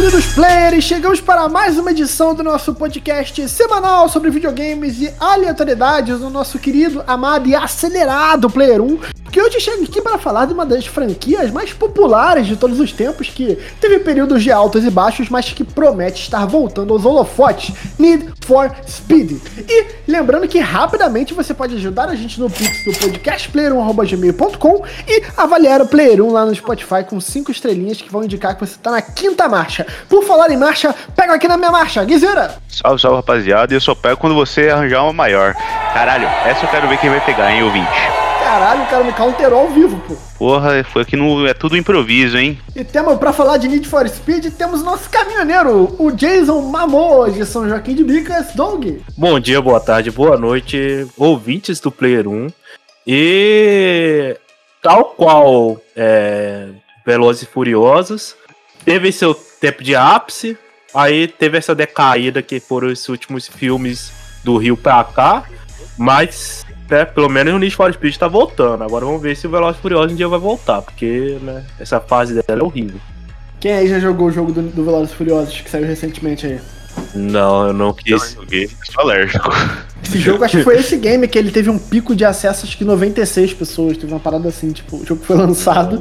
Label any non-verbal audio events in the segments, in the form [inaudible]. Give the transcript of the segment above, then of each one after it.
queridos players, chegamos para mais uma edição do nosso podcast semanal sobre videogames e aleatoriedades do nosso querido, amado e acelerado Player 1, que hoje chega aqui para falar de uma das franquias mais populares de todos os tempos, que teve períodos de altos e baixos, mas que promete estar voltando aos holofotes, Need for Speed. E lembrando que rapidamente você pode ajudar a gente no Pix do podcastplayer1.gmail.com e avaliar o Player 1 lá no Spotify com 5 estrelinhas que vão indicar que você está na quinta marcha. Por falar em marcha, pega aqui na minha marcha, Guizeira! Salve, salve rapaziada, e eu só pego quando você arranjar uma maior. Caralho, essa eu quero ver quem vai pegar, hein, ouvinte. Caralho, o cara me counterou ao vivo, pô. Porra, foi aqui no. É tudo improviso, hein? E temos, pra falar de Need for Speed, temos nosso caminhoneiro, o Jason Mamô, de São Joaquim de Bicas, Dong. Bom dia, boa tarde, boa noite, ouvintes do Player 1. E tal qual é, Velozes e Furiosos, teve seu tempo de ápice, aí teve essa decaída que foram os últimos filmes do Rio pra cá, mas né, pelo menos o Need for Speed tá voltando. Agora vamos ver se o Velozes e Furiosos um dia vai voltar, porque né, essa fase dela é horrível. Quem aí já jogou o jogo do, do Velozes e Furiosos que saiu recentemente aí? Não, eu não quis. Eu joguei, sou alérgico. Esse jogo, acho que foi esse game que ele teve um pico de acesso, acho que 96 pessoas. Teve uma parada assim, tipo, o jogo foi lançado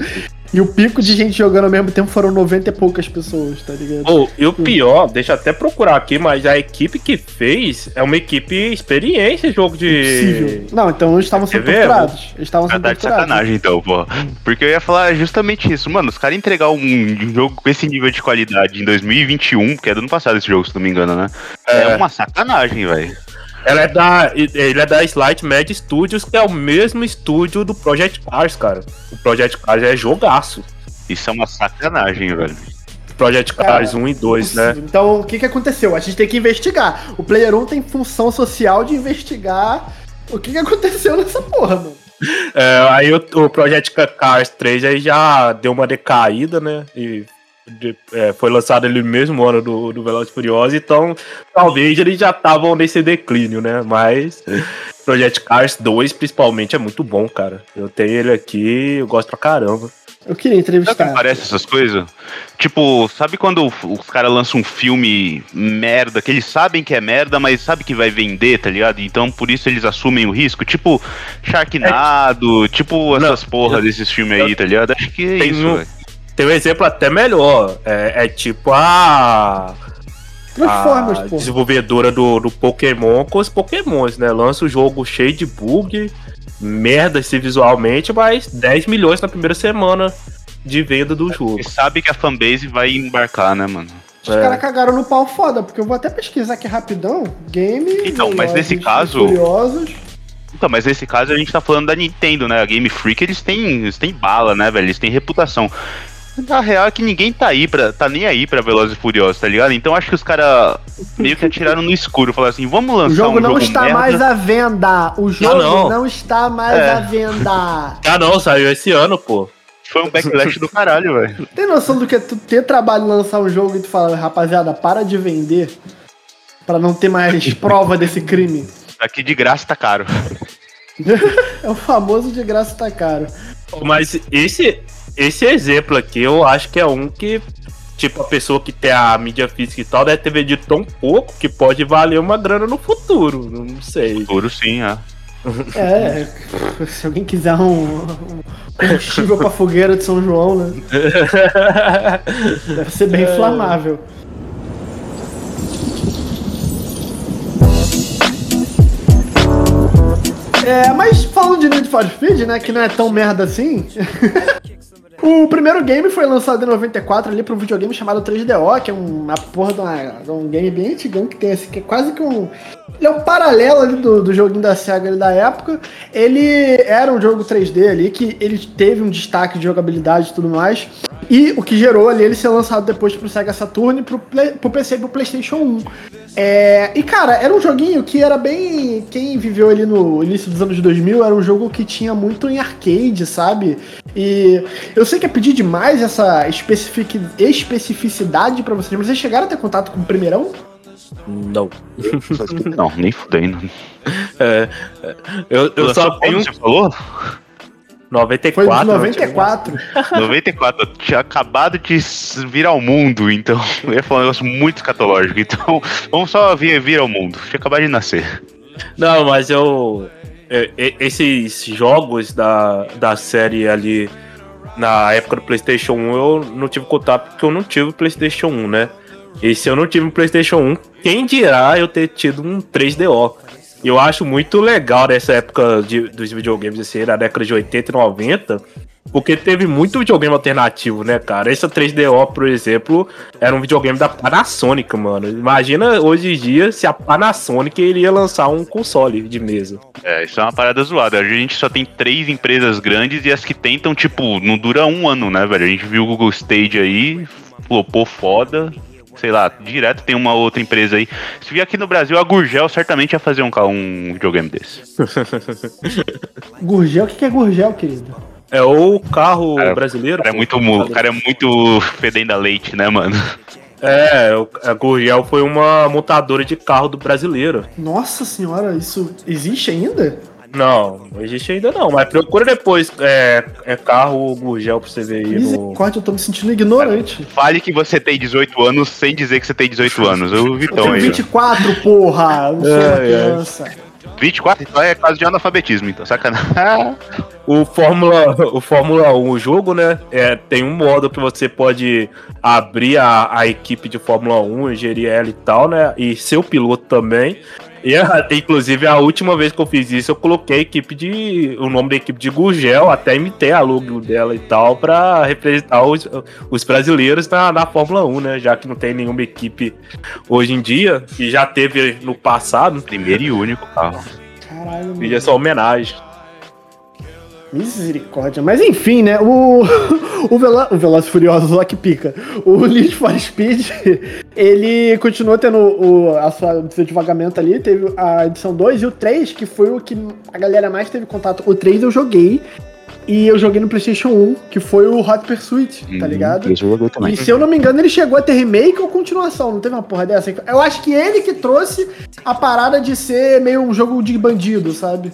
e o pico de gente jogando ao mesmo tempo foram 90 e poucas pessoas, tá ligado? Oh, e o pior, deixa eu até procurar aqui, mas a equipe que fez é uma equipe experiência em jogo de. Possível. Não, então eles estavam sendo torturados. Eles estavam sendo tá de torturados. sacanagem então, pô. Porque eu ia falar justamente isso. Mano, os caras entregar um jogo com esse nível de qualidade em 2021, que é do ano passado esse jogo, se não me engano, né? É, É. uma sacanagem, velho. Ela é da. Ele é da Slight Mad Studios, que é o mesmo estúdio do Project Cars, cara. O Project Cars é jogaço. Isso é uma sacanagem, velho. Project Cars 1 e 2, né? Então, o que, que aconteceu? A gente tem que investigar. O Player 1 tem função social de investigar o que, que aconteceu nessa porra, mano. É, aí o, o Project Cars 3 aí já deu uma decaída, né? E de- é, foi lançado ali no mesmo ano do, do Velozes e Furiosos, então talvez eles já estavam nesse declínio, né? Mas [laughs] Project Cars 2, principalmente, é muito bom, cara. Eu tenho ele aqui, eu gosto pra caramba. Eu queria Sabe o que entrevistar. parece essas coisas? Tipo, sabe quando os caras lançam um filme merda, que eles sabem que é merda, mas sabe que vai vender, tá ligado? Então por isso eles assumem o risco. Tipo, Sharknado, tipo essas porra desses filmes aí, tá ligado? Acho que é Tem isso, um- velho. Tem um exemplo até melhor. É, é tipo a. Transformers, a porra. desenvolvedora do, do Pokémon com os Pokémons, né? Lança o jogo cheio de bug, merda se visualmente, mas 10 milhões na primeira semana de venda do jogo. E sabe que a fanbase vai embarcar, né, mano? Os caras cagaram no pau foda, porque eu vou até pesquisar aqui rapidão. Game. Então, mas nesse caso- Furiosos. Então, mas nesse caso a gente tá falando da Nintendo, né? A Game Freak, eles têm, eles têm bala, né, velho? Eles têm reputação. A real é que ninguém tá aí pra, tá nem aí pra Velozes e Furiosos, tá ligado? Então acho que os caras meio que atiraram no escuro, falaram assim, vamos lançar O jogo um não jogo está merda. mais à venda. O jogo não. não. está mais É. à venda. Ah não, saiu esse ano, pô. Foi um backlash do caralho, velho. Tem noção do que é tu ter trabalho lançar um jogo e tu fala, rapaziada, para de vender pra não ter mais [laughs] prova desse crime? Aqui de graça tá caro. [laughs] É o famoso de graça tá caro. Mas esse, esse exemplo aqui eu acho que é um que, tipo, a pessoa que tem a mídia física e tal deve ter vendido tão pouco que pode valer uma grana no futuro. Não sei. Ouro sim, é. É, [laughs] se alguém quiser um, um combustível pra fogueira de São João, né? Deve ser bem [laughs] inflamável. É, mas falando de Need for Speed, né, que não é tão merda assim. [laughs] o primeiro game foi lançado em 94 ali para um videogame chamado 3DO, que é uma porra de, uma- de um game bem antigão que tem esse, que é quase que um. Ele é um paralelo ali do, do joguinho da SEGA ali da época. Ele era um jogo 3D ali, que ele teve um destaque de jogabilidade e tudo mais. E o que gerou ali ele ser lançado depois pro Sega Saturn, pro, Play, pro PC e pro PlayStation 1. É, e cara, era um joguinho que era bem. Quem viveu ali no início dos anos 2000 era um jogo que tinha muito em arcade, sabe? E eu sei que é pedir demais essa especific, especificidade pra vocês, mas vocês chegaram a ter contato com o primeirão? Não. [laughs] Não, nem fudendo. É, é, eu, eu só tenho. Você falou? 94. Foi de né? 94. 94, eu tinha acabado de vir ao mundo, então eu [laughs] ia falar um negócio muito escatológico. Então, [laughs] vamos só vir, vir ao mundo. Tinha acabado de nascer. Não, mas eu. Esses jogos da, da série ali na época do PlayStation 1 eu não tive contato porque eu não tive o PlayStation 1, né? E se eu não tive um PlayStation 1, quem dirá eu ter tido um 3DO? Eu acho muito legal nessa época de- dos videogames, assim, na década de 80 e 90, porque teve muito videogame alternativo, né, cara? Esse 3DO, por exemplo, era um videogame da Panasonic, mano. Imagina hoje em dia se a Panasonic iria lançar um console de mesa. É, isso é uma parada zoada. A gente só tem três empresas grandes e as que tentam, tipo, não dura um ano, né, velho? A gente viu o Google Stage aí, flopou foda. Sei lá, direto tem uma outra empresa aí. Se vier aqui no Brasil, a Gurgel certamente ia fazer um, um videogame desse. [laughs] Gurgel, o que que é Gurgel, querido? É o carro Cara, brasileiro. O cara é muito, mu- o cara é muito fedendo a leite, né, mano? É, o- a Gurgel foi uma montadora de carro do brasileiro. Nossa senhora, isso existe ainda? Não, não existe ainda não, mas procura depois é, é carro Gurgel pra você ver aí no. Eu tô me sentindo ignorante. Fale que você tem 18 anos sem dizer que você tem 18 [laughs] anos. O Eu Vitão tenho aí. ó. 24, porra! Eu não sou uma É, é. Criança. 24, então é quase de analfabetismo, então, sacanagem. [laughs] O Fórmula, o Fórmula 1, o jogo, né? É, tem um modo que você pode abrir a, a equipe de Fórmula 1, gerir ela e tal, né? E ser o piloto também. E a- inclusive a última vez que eu fiz isso, eu coloquei a equipe de. o nome da equipe de Gurgel, até imitei a logo dela e tal, pra representar os, os brasileiros na, na Fórmula 1, né? Já que não tem nenhuma equipe hoje em dia, e já teve no passado, Primeiro e único carro. Caralho, e é mano. só homenagem. Misericórdia. Mas enfim, né? O, [laughs] o, Velo, o Velozes e Furiosos lá que pica. O Need for Speed, [laughs] ele continuou tendo o, a sua, o seu devagamento ali. Teve a edição 2 e o 3, que foi o que a galera mais teve contato. O 3 eu joguei. E eu joguei no PlayStation 1, que foi o Hot Pursuit, tá Uhum, ligado? Esse eu joguei também. E se eu não me engano, ele chegou a ter remake ou continuação, não teve uma porra dessa? Eu acho que ele que trouxe a parada de ser meio um jogo de bandido, sabe?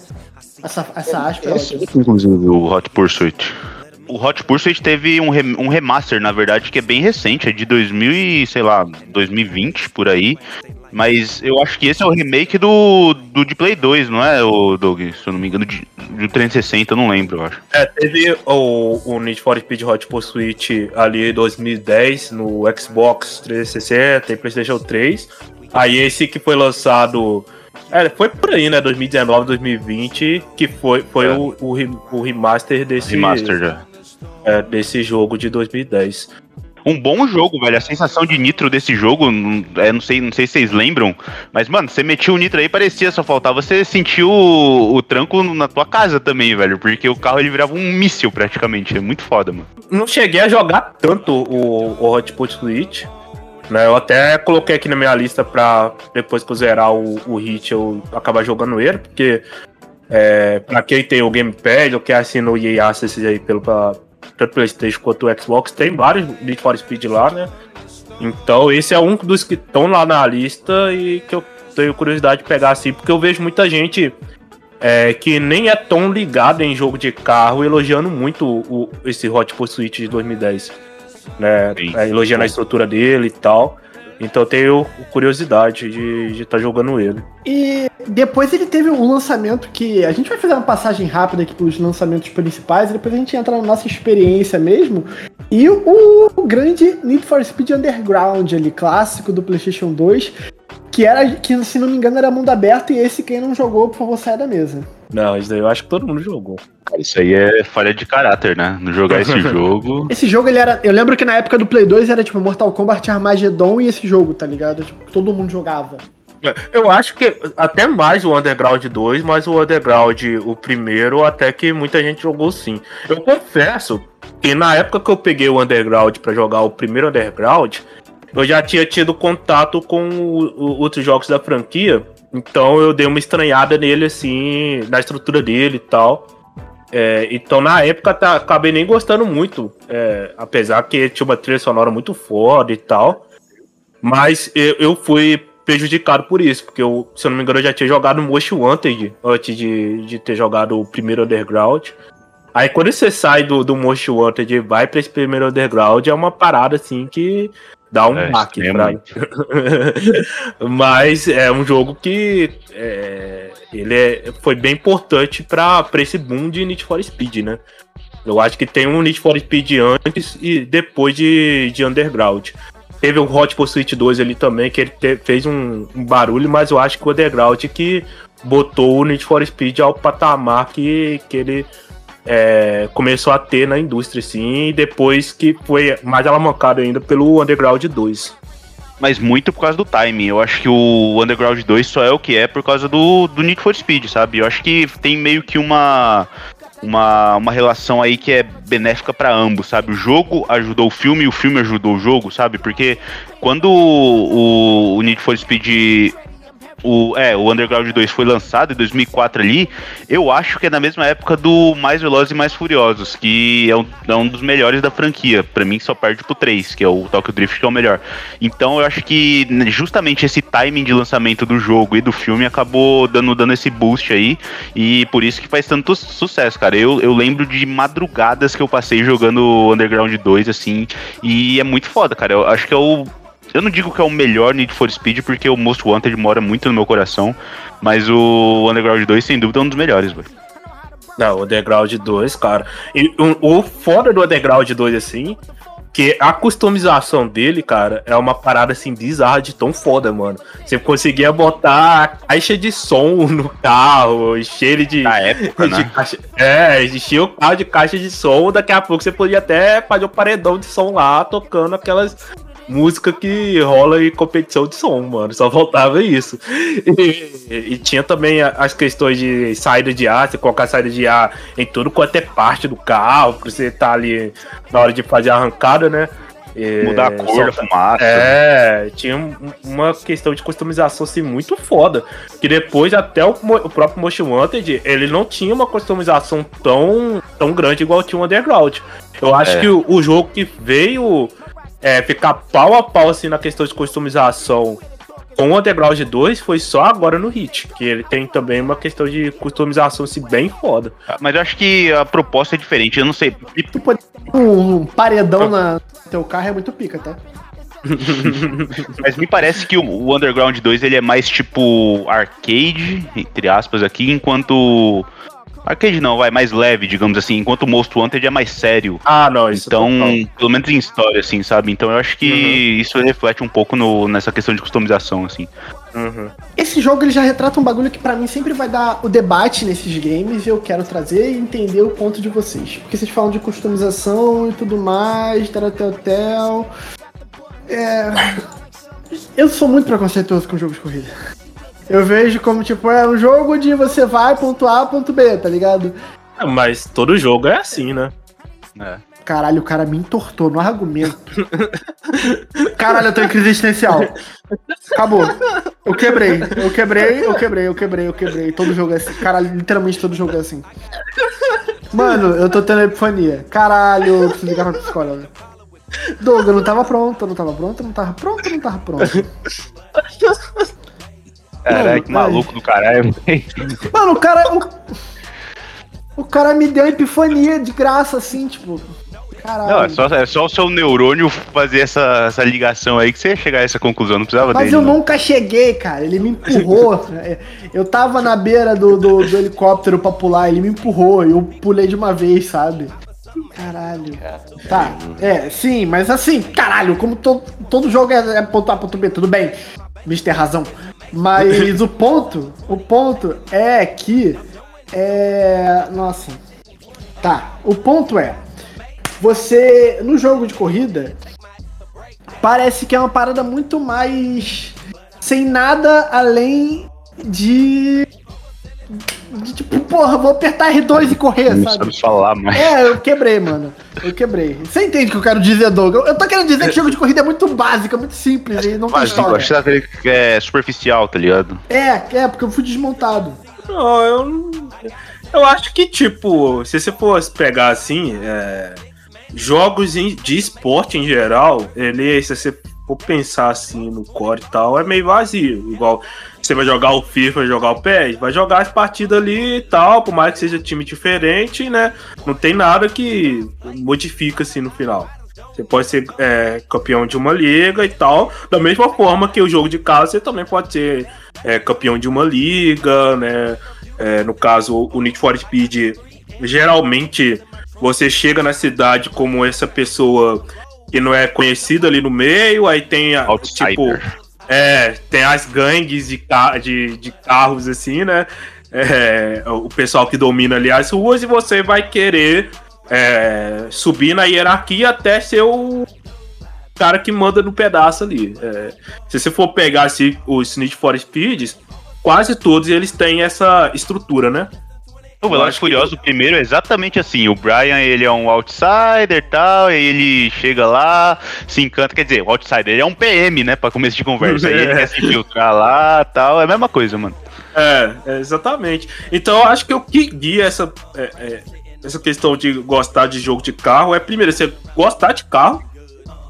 Essa, essa aspa. ela- inclusive, o Hot Pursuit. O Hot Pursuit teve um, rem- um remaster, na verdade, que é bem recente, é de 2000 e, sei lá, 2020, por aí. Mas eu acho que esse é o remake do, do de Play 2, não é, o Doug? Se eu não me engano, de, de 360, eu não lembro, eu acho. É, teve o, o Need for Speed Hot Pursuit ali em 2010 no Xbox 360 e PlayStation 3. Aí esse que foi lançado. É, foi por aí, né? 2019, 2020, que foi, foi É. o, o, o remaster desse, Remaster já. é, desse jogo de 2010. Um bom jogo, velho. A sensação de nitro desse jogo, é, não, sei, não sei se vocês lembram, mas, mano, você metia o nitro aí, parecia só faltava você sentir o, o tranco na tua casa também, velho. Porque o carro ele virava um míssil praticamente. É muito foda, mano. Não cheguei a jogar tanto o, o Hot Pursuit. Né, eu até coloquei aqui na minha lista pra depois que eu zerar o, o Hit eu acabar jogando ele, porque é, pra quem tem o Gamepad ou quem assina o EA Access aí pelo, pra, tanto Playstation quanto o Xbox, tem vários Need for Speed lá, né? Então esse é um dos que estão lá na lista e que eu tenho curiosidade de pegar assim, porque eu vejo muita gente é, que nem é tão ligada em jogo de carro elogiando muito o, esse Hot Pursuit de 2010. Né? É, elogiando a estrutura dele e tal. Então eu tenho curiosidade de estar jogando ele. E depois ele teve um lançamento que. A gente vai fazer uma passagem rápida aqui pelos lançamentos principais, e depois a gente entra na nossa experiência mesmo. E o, o grande Need for Speed Underground ali, clássico do PlayStation 2, que era, que se não me engano, era mundo aberto, e esse quem não jogou, por favor, saia da mesa. Não, isso daí eu acho que todo mundo jogou. Isso aí é falha de caráter, né? Não jogar esse [laughs] jogo. Esse jogo, ele era. Eu lembro que na época do Play 2 era tipo Mortal Kombat Armageddon e esse jogo, tá ligado? Tipo, todo mundo jogava. Eu acho que até mais o Underground 2, mas o Underground, o primeiro, até que muita gente jogou sim. Eu confesso que na época que eu peguei o Underground pra jogar o primeiro Underground, eu já tinha tido contato com o- o- outros jogos da franquia, então eu dei uma estranhada nele, assim, na estrutura dele e tal. É, então na época tá- acabei nem gostando muito, é, apesar que tinha uma trilha sonora muito foda e tal. Mas eu, eu fui prejudicado por isso, porque eu, se eu não me engano, eu já tinha jogado Most Wanted antes de, de ter jogado o primeiro Underground. Aí quando você sai do, do Most Wanted e vai pra esse primeiro underground, é uma parada assim que dá um É, baque. [laughs] Mas é um jogo que é, ele é- foi bem importante pra esse boom de Need for Speed, né? Eu acho que tem um Need for Speed antes e depois de, de Underground. Teve o Hot Pursuit 2 ali também, que ele te- fez um, um barulho, mas eu acho que o Underground que botou o Need for Speed ao patamar que, que ele é, começou a ter na indústria, assim, e depois que foi mais alavancado ainda pelo Underground 2. Mas muito por causa do timing. Eu acho que o Underground 2 só é o que é por causa do, do Need for Speed, sabe? Eu acho que tem meio que uma, uma, uma relação aí que é benéfica pra ambos, sabe? O jogo ajudou o filme e o filme ajudou o jogo, sabe? Porque quando o, o Need for Speed. O, é, o Underground 2 foi lançado em 2004 ali, eu acho que é na mesma época do Mais Velozes e Mais Furiosos, que é um, é um dos melhores da franquia. Pra mim só perde pro 3, que é o Tokyo Drift, que é o melhor. Então eu acho que né, justamente esse timing de lançamento do jogo e do filme acabou dando, dando esse boost aí. E por isso que faz tanto su- sucesso, cara. Eu, eu lembro de madrugadas que eu passei jogando Underground 2, assim. E é muito foda, cara. Eu acho que é o. Eu não digo que é o melhor Need for Speed, porque o Most Wanted mora muito no meu coração. Mas o Underground 2, sem dúvida, é um dos melhores, velho. Não, o Underground 2, cara. E o, o foda do Underground 2, assim, que a customização dele, cara, é uma parada assim bizarra de tão foda, mano. Você conseguia botar caixa de som no carro, encher ele de. Na época, de né? caixa, é, encher o carro de caixa de som. Daqui a pouco você podia até fazer o paredão de som lá, tocando aquelas músicas que rola em competição de som, mano. Só faltava isso. E, e tinha também as questões de saída de ar, você colocar saída de ar em tudo quanto é parte do carro, pra você tá ali na hora de fazer a arrancada, né? E Mudar a cor da fumaça. é, tinha um- uma questão de customização assim muito foda. Que depois até o, o próprio Motion Wanted, ele não tinha uma customização tão, tão grande igual tinha o Underground. Eu acho É. que o, o jogo que veio é, ficar pau a pau assim na questão de customização com o Underground 2 foi só agora no Hit, que ele tem também uma questão de customização assim, bem foda. Mas eu acho que a proposta é diferente. Eu não sei. Ter um, um paredão na no teu carro é muito pica, tá? [laughs] Mas me parece que o, o Underground 2 ele é mais tipo arcade, entre aspas, aqui, enquanto. Arcade não, vai mais leve, digamos assim, enquanto o Most Wanted é mais sério. Ah, não, isso Então, total. pelo menos em história, assim, sabe? Então eu acho que isso reflete um pouco no, nessa questão de customização, assim. Uhum. Esse jogo ele já retrata um bagulho que pra mim sempre vai dar o debate nesses games e eu quero trazer e entender o ponto de vocês. Porque vocês falam de customização e tudo mais, taratel. É. Eu sou muito preconceituoso com jogos de corrida. Eu vejo como, tipo, é um jogo de você vai ponto A, ponto B, tá ligado? Ah, Mas todo jogo é assim, né? É. Caralho, o cara me entortou no argumento. [laughs] Caralho, eu tô em crise existencial. Acabou. Eu quebrei, eu quebrei, eu quebrei, eu quebrei, eu quebrei. Todo jogo é assim. Caralho, literalmente todo jogo é assim. Mano, eu tô tendo epifania. Caralho, eu preciso ligar pra psicóloga. Doug, eu não tava pronto, eu não tava pronto, eu não tava pronto, eu não tava pronto. [laughs] Caralho, que Mano, maluco do caralho. Mano, o cara. O, o cara me deu epifania de graça, assim, tipo. Caralho. Não, é só, é só o seu neurônio fazer essa, essa ligação aí que você ia chegar a essa conclusão, não precisava Mas dele. eu não. nunca cheguei, cara. Ele me empurrou. [laughs] eu tava na beira do, do, do helicóptero pra pular, ele me empurrou e eu pulei de uma vez, sabe? Caralho. Tá, é, sim, mas assim, caralho, como to, todo jogo é, é ponto A, ponto B, tudo bem. Mister Razão. Mas o ponto, o ponto é que. É. Nossa. Tá, o ponto é. Você, no jogo de corrida, parece que é uma parada muito mais sem nada além de, de tipo, porra, vou apertar R2 e correr, Não sabe? sabe falar, mas. É, eu quebrei, mano. Eu quebrei. Você entende o que eu quero dizer, Doug? Eu, tô querendo dizer que jogo de corrida é muito básico, é muito simples e não tem Mas eu história. acho que aquele que é superficial, tá ligado? É, é, porque eu fui desmontado. Não, eu não- Eu acho que, tipo, se você fosse pegar assim, é, jogos de esporte em geral, ele, se você for pensar assim no core e tal, é meio vazio. Igual você vai jogar o FIFA, jogar o PES, vai jogar as partidas ali e tal, por mais que seja time diferente, né? Não tem nada que modifica assim no final. Você pode ser é, campeão de uma liga e tal, da mesma forma que o jogo de casa você também pode ser é, campeão de uma liga, né? É, no caso, o Need for Speed, geralmente você chega na cidade como essa pessoa que não é conhecida ali no meio, aí tem a, tipo. É, tem as gangues de, de, de carros, assim, né? É, o pessoal que domina ali as ruas e você vai querer é, subir na hierarquia até ser o cara que manda no pedaço ali. É, se você for pegar assim, os Need for Speeds, quase todos eles têm essa estrutura, né? O Velozes Furioso, que... primeiro, é exatamente assim. O Brian, ele é um outsider e tal, e ele chega lá, se encanta. Quer dizer, o outsider, ele é um PM, né, pra começo de conversa. Aí ele [laughs] quer se filtrar lá tal. É a mesma coisa, mano. É, é exatamente. Então, eu acho que o que guia essa, é, é, essa questão de gostar de jogo de carro é, primeiro, você gostar de carro,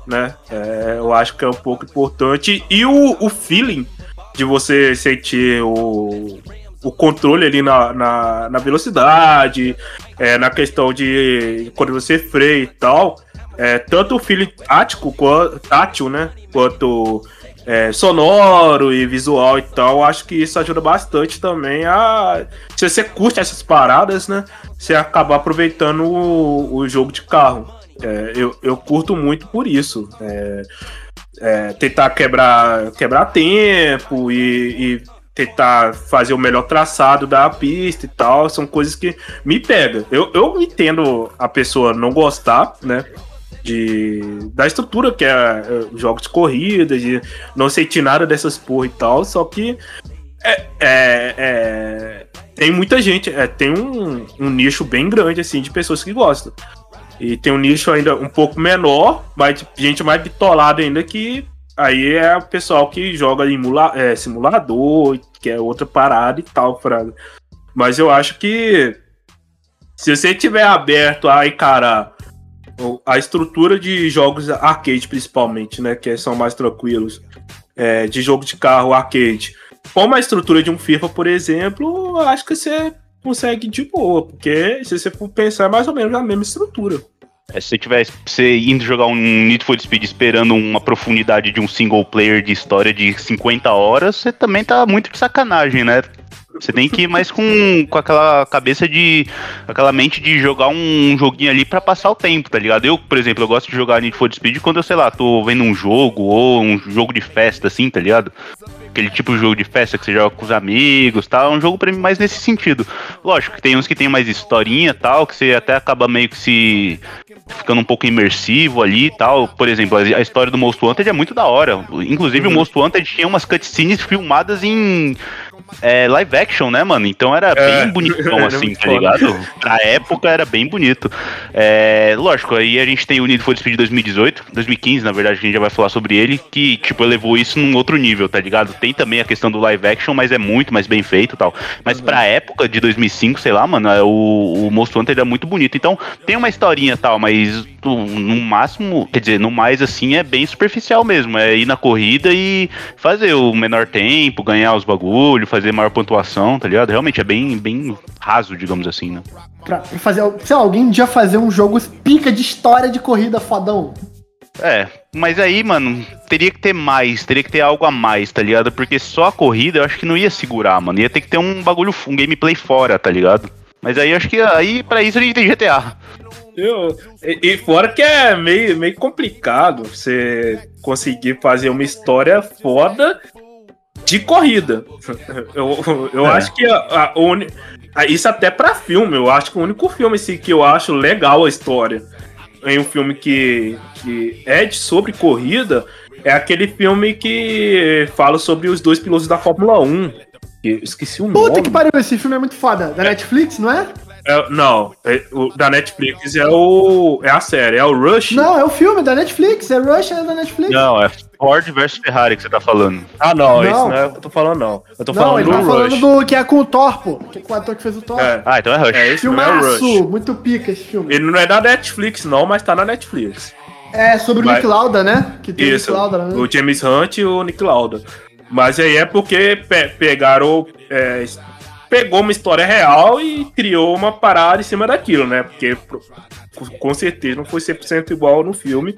né? É, eu acho que é um pouco importante. E o, o feeling de você sentir o, o controle ali na, na, na velocidade, é, na questão de quando você freia e tal. É, tanto o feeling tático, quanto, tátil, né? Quanto é, sonoro e visual e tal, acho que isso ajuda bastante também a. Se você curte essas paradas, né? Você acabar aproveitando o, o jogo de carro. É, eu, eu curto muito por isso. É, é, tentar quebrar, quebrar tempo e, e, tentar fazer o melhor traçado da pista e tal, são coisas que me pegam. Eu, eu entendo a pessoa não gostar, né? De, da estrutura que é, é jogos de corrida, de não sentir nada dessas porra e tal, só que é, é, é tem muita gente, é, tem um, um nicho bem grande assim de pessoas que gostam. E tem um nicho ainda um pouco menor, mas gente mais bitolada ainda que aí é o pessoal que joga emula, é, simulador, que é outra parada e tal, Fraga. Mas eu acho que se você tiver aberto a encarar a estrutura de jogos arcade, principalmente, né? Que são mais tranquilos, é, de jogo de carro arcade, como a estrutura de um FIFA, por exemplo, eu acho que você consegue de boa, porque se você for pensar é mais ou menos a mesma estrutura. É, se você tivesse você indo jogar um Need for Speed esperando uma profundidade de um single player de história de 50 horas, você também tá muito de sacanagem, né? Você tem que ir mais com, com aquela cabeça de. aquela mente de jogar um joguinho ali para passar o tempo, tá ligado? Eu, por exemplo, eu gosto de jogar Need for Speed quando eu, sei lá, tô vendo um jogo ou um jogo de festa, assim, tá ligado? Aquele tipo de jogo de festa que você joga com os amigos tal. É um jogo pra mim mais nesse sentido. Lógico que tem uns que tem mais historinha tal, que você até acaba meio que se ficando um pouco imersivo ali e tal. Por exemplo, a história do Most Wanted é muito da hora. Inclusive, uhum. o Most Wanted tinha umas cutscenes filmadas em é, live action, né, mano? Então era é. bem bonitão, [laughs] assim, tá ligado? Pra época era bem bonito. É, lógico, aí a gente tem o Need for Speed 2018, 2015, na verdade, que a gente já vai falar sobre ele, que, tipo, elevou isso num outro nível, tá ligado? Tem também a questão do live action, mas é muito mais bem feito e tal. Mas uhum. pra época de 2005, sei lá, mano, é, o, o Most Wanted é muito bonito. Então, tem uma historinha tal, mas no máximo, quer dizer, no mais assim, é bem superficial mesmo. É ir na corrida e fazer o menor tempo, ganhar os bagulhos, fazer maior pontuação, tá ligado? Realmente é bem, bem raso, digamos assim, né? Pra fazer, sei lá, alguém já fazer um jogo pica de história de corrida fodão. É, mas aí, mano, teria que ter mais, teria que ter algo a mais, tá ligado? Porque só a corrida eu acho que não ia segurar, mano. Ia ter que ter um bagulho, um gameplay fora, tá ligado? Mas aí eu acho que aí para isso a gente tem GTA. Eu, e, e, fora que é meio, meio complicado você conseguir fazer uma história foda de corrida. Eu, eu é. acho que a, a, a, isso até para filme, eu acho que o único filme assim, que eu acho legal a história em um filme que, que é de, sobre corrida é aquele filme que fala sobre os dois pilotos da Fórmula 1. Eu esqueci o nome. Puta que pariu, esse filme é muito foda. Da é. Netflix, não é? É, não, é, o da Netflix é o é a série, é o Rush. Não, é o filme da Netflix, é Rush é da Netflix. Não, é Ford versus Ferrari que você tá falando. Ah, não, não. isso não é o que eu tô falando, não. Eu tô não, falando ele do tá Rush. falando do que é com o Thor, pô. Que é com o ator que fez o Thor. É. Ah, então é Rush. É, esse Filmaço, é o Rush. muito pica esse filme. Ele não é da Netflix, não, mas tá na Netflix. É, sobre o Mas- Nick Lauda, né? Que tem Isso, o Nick Lauda, né? o James Hunt e o Nick Lauda. Mas aí é porque pe- pegaram. é, pegou uma história real e criou uma parada em cima daquilo, né? Porque com certeza não foi 100% igual no filme.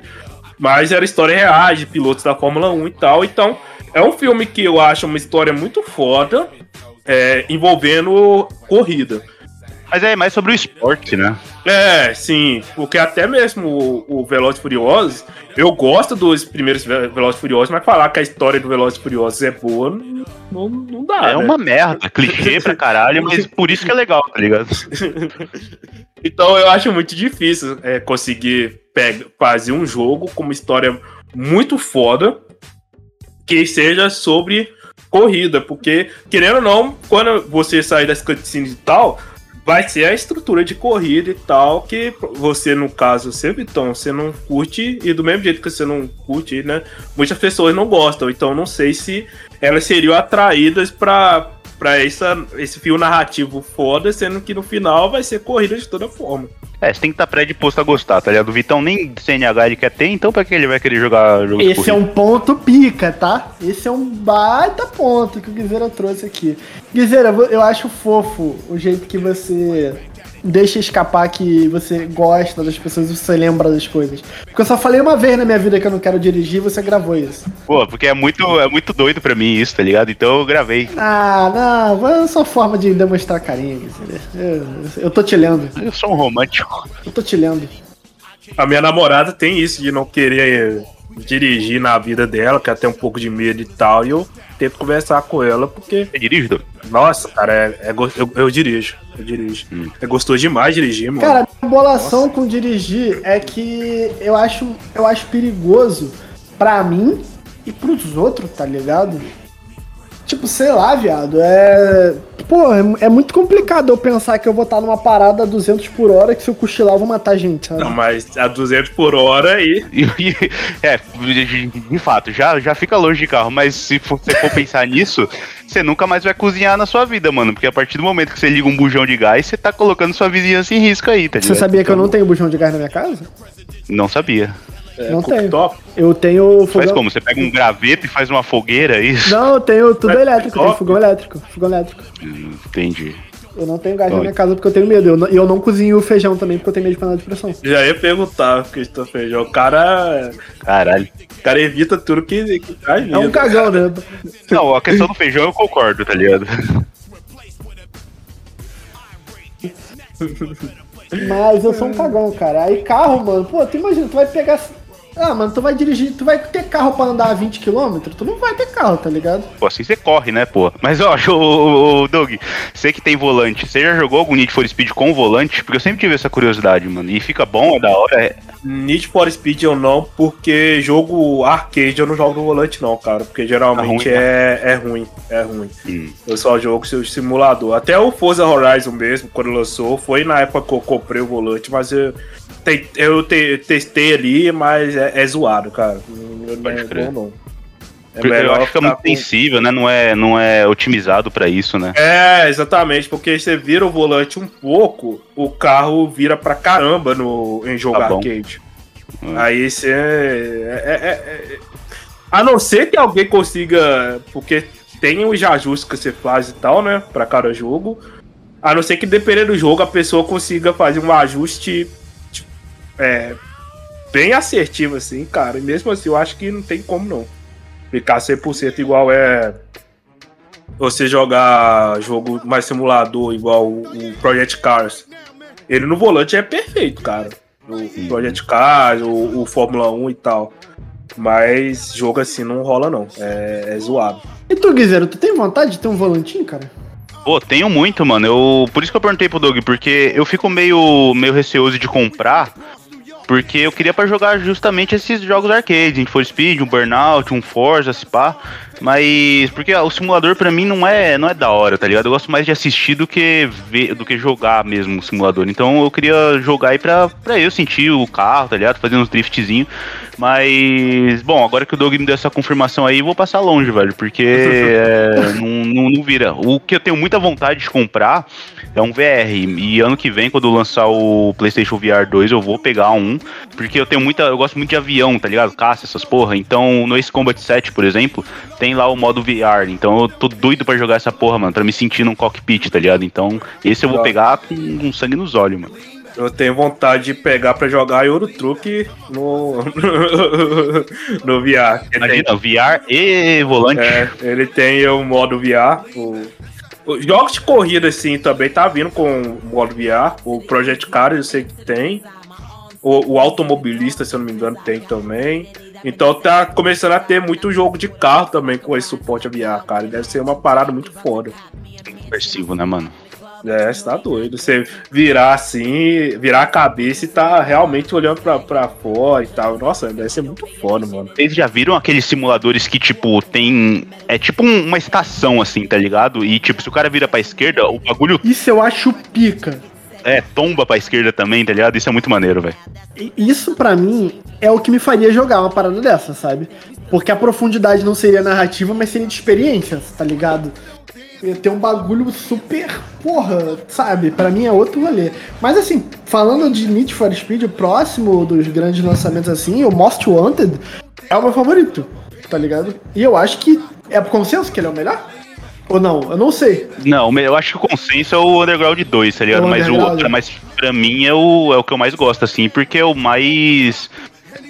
Mas era história real de pilotos da Fórmula 1 e tal. Então, é um filme que eu acho uma história muito foda, é, envolvendo corrida. Mas é mais sobre o esporte, né? É, sim, porque até mesmo o, o Velozes Furiosos, eu gosto dos primeiros Ve- Velozes Furiosos, mas falar que a história do Velozes Furiosos é boa, não, não, não dá, é né? uma merda, clichê pra caralho, mas por isso que é legal, tá ligado? [laughs] Então eu acho muito difícil é, conseguir pega- fazer um jogo com uma história muito foda que seja sobre corrida, porque, querendo ou não, quando você sair das cutscenes e tal, vai ser a estrutura de corrida e tal, que você, no caso, você, Vitão, você não curte, e do mesmo jeito que você não curte, né, muitas pessoas não gostam, então não sei se elas seriam atraídas pra, pra essa, esse fio narrativo foda, sendo que no final vai ser corrida de toda forma. É, você tem que estar predisposto a gostar, tá ligado? O Vitão nem CNH ele quer ter, então pra que ele vai querer jogar jogo de Esse é um ponto pica, tá? Esse é um baita ponto que o Guizeira trouxe aqui. Guizeira, vo- eu acho fofo o jeito que você deixa escapar que você gosta das pessoas e você lembra das coisas. Porque eu só falei uma vez na minha vida que eu não quero dirigir e você gravou isso. Pô, porque é muito, é muito doido pra mim isso, tá ligado? Então eu gravei. Ah, não, é só forma de demonstrar carinho. Eu, eu tô te lendo, Eu sou um romântico. eu tô te lendo. A minha namorada tem isso de não querer dirigir na vida dela, que ela tem um pouco de medo e tal, e eu tento conversar com ela, porque, Você dirige, Doug? nossa, cara, é, é go- eu, eu dirijo, eu dirijo. Hum. É gostoso demais dirigir, mano. Cara, a bolação com dirigir é que eu acho, eu acho perigoso pra mim e pros outros, tá ligado? Tipo, sei lá, viado, é. Pô, é, é muito complicado eu pensar que eu vou estar numa parada a 200 por hora que se eu cochilar eu vou matar a gente, sabe? Não, mas a 200 por hora e é, de, de fato, já, já fica longe de carro, mas se for- você for pensar nisso, você nunca mais vai cozinhar na sua vida, mano. Porque a partir do momento que você liga um bujão de gás, você tá colocando sua vizinhança em risco aí, tá ligado? Você sabia que eu não tenho bujão de gás na minha casa? Não sabia. É, Não tenho. cooktop. Eu tenho Faz fogão. como? Você pega um graveto e faz uma fogueira, é isso? Não, eu tenho tudo Mas- elétrico, tenho fogão elétrico, fogão elétrico. Hum, Entendi. Eu não tenho gás na minha casa porque eu tenho medo. Eu não- E eu, não cozinho feijão também porque eu tenho medo de panela de pressão. Já ia perguntar, Christopher Feijão. O cara, Caralho. o cara evita tudo que, que traz É um cagão, né? [laughs] Não, a questão do feijão eu concordo, tá ligado? Mas eu sou um cagão, cara. Aí carro, mano, pô, tu imagina, tu vai pegar. Ah, mano, tu vai dirigir, tu vai ter carro pra andar a 20 km? Tu não vai ter carro, tá ligado? Pô, assim você corre, né, pô? Mas, ó, [laughs] ô, Doug, você que tem volante, você já jogou algum Need for Speed com volante? Porque eu sempre tive essa curiosidade, mano. E fica bom, é da hora. É... Need for Speed eu não, porque jogo arcade eu não jogo no volante não, cara. Porque geralmente É ruim, é, é ruim, é ruim. Hum. Eu só jogo seu simulador. Até o Forza Horizon mesmo, quando lançou, foi na época que eu comprei o volante, mas eu, te- eu te- testei ali, mas é, é zoado, cara. Não, não Pode é crer. bom, não. É eu acho que ficar muito sensível, né? Não é, não é otimizado pra isso, né? É, exatamente, porque você vira o volante um pouco, o carro vira pra caramba no, em jogo Tá arcade. Hum. Aí você. É, é- é- é- a não ser que alguém consiga. Porque tem os ajustes que você faz e tal, né? Pra cada jogo. A não ser que, dependendo do jogo, a pessoa consiga fazer um ajuste. É, bem assertivo, assim, cara. E mesmo assim, eu acho que não tem como não. Ficar 100% igual é. Você jogar jogo mais simulador, igual o, o Project Cars. Ele no volante é perfeito, cara. O Project Cars, o, o Fórmula 1 e tal. Mas jogo assim não rola, não. É, é zoado. E tu, Guizeiro, tu tem vontade de ter um volantinho, cara? Pô, tenho muito, mano. Eu, por isso que eu perguntei pro Doug, porque eu fico meio, meio receoso de comprar, porque eu queria pra jogar justamente esses jogos arcade, Need for Speed, um Burnout, um Forza, se pá. Mas porque o simulador pra mim não é, não é da hora, tá ligado? Eu gosto mais de assistir do que ver, do que jogar mesmo o simulador. Então eu queria jogar aí pra, pra eu sentir o carro, tá ligado? Fazer uns driftzinho. Mas, bom, agora que o Doug me deu essa confirmação aí, eu vou passar longe, velho. Porque é, não, não, não vira. O que eu tenho muita vontade de comprar é um VR. E ano que vem, quando lançar o PlayStation VR 2, eu vou pegar um. Porque eu tenho muita. Eu gosto muito de avião, tá ligado? Caça, essas porra. Então, no Ace Combat 7, por exemplo, tem lá o modo VR. Então eu tô doido pra jogar essa porra, mano. Pra me sentir num cockpit, tá ligado? Então, esse eu vou pegar com um sangue nos olhos, mano. Eu tenho vontade de pegar pra jogar Euro Truck no, [laughs] no VR. Imagina, tem... VR e volante. É, ele tem o modo VR. O... Os jogos de corrida, assim, também tá vindo com o modo VR. O Project Car, eu sei que tem. O, o Automobilista, se eu não me engano, tem também. Então tá começando a ter muito jogo de carro também com esse suporte a VR, cara. Deve ser uma parada muito foda. Imersivo, né, mano? É, você tá doido. Você virar assim, virar a cabeça e tá realmente olhando pra, pra fora e tal. Nossa, deve ser muito foda, mano. Vocês já viram aqueles simuladores que, tipo, tem. É tipo uma estação, assim, tá ligado? E, tipo, se o cara vira pra esquerda, o bagulho. Isso eu acho pica. É, tomba pra esquerda também, tá ligado? Isso é muito maneiro, velho. Isso para mim é o que me faria jogar uma parada dessa, sabe? Porque a profundidade não seria narrativa, mas seria de experiências, tá ligado? Ter um bagulho super, porra, sabe? Para mim é outro rolê. Mas assim, falando de Need for Speed, o próximo dos grandes lançamentos assim, o Most Wanted, é o meu favorito, tá ligado? E eu acho que é por consenso que ele é o melhor? Ou não? Eu não sei. Não, eu acho que o consenso é o Underground 2, tá ligado? O mas o outro, mas pra mim é o, é o que eu mais gosto, assim, porque é o mais.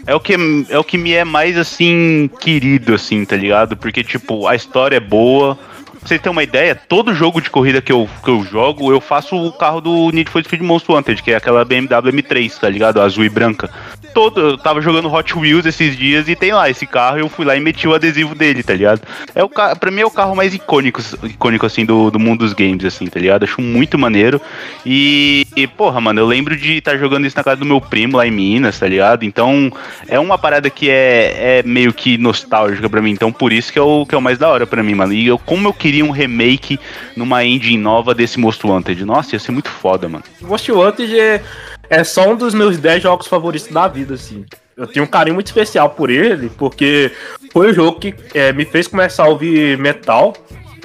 É o, que, é o que me é mais, assim, querido, assim, tá ligado? Porque, tipo, a história é boa, Pra você ter uma ideia, todo jogo de corrida que eu, que eu jogo, eu faço o carro do Need for Speed Most Wanted, que é aquela BMW M3, tá ligado? Azul e branca. Todo, eu tava jogando Hot Wheels esses dias e tem lá esse carro, eu fui lá e meti o adesivo dele, tá ligado? É o pra mim é o carro mais icônico, icônico assim, do, do mundo dos games, assim, tá ligado? Acho muito maneiro. E, e porra, mano, eu lembro de estar tá jogando isso na casa do meu primo lá em Minas, tá ligado? Então, é uma parada que é, é meio que nostálgica pra mim. Então, por isso que é o, que é o mais da hora pra mim, mano. E eu, como eu queria um remake numa engine nova desse Most Wanted. Nossa, ia ser muito foda, mano. Most Wanted é, é só um dos meus 10 jogos favoritos da vida, assim. Eu tenho um carinho muito especial por ele, porque foi o jogo que é, me fez começar a ouvir metal.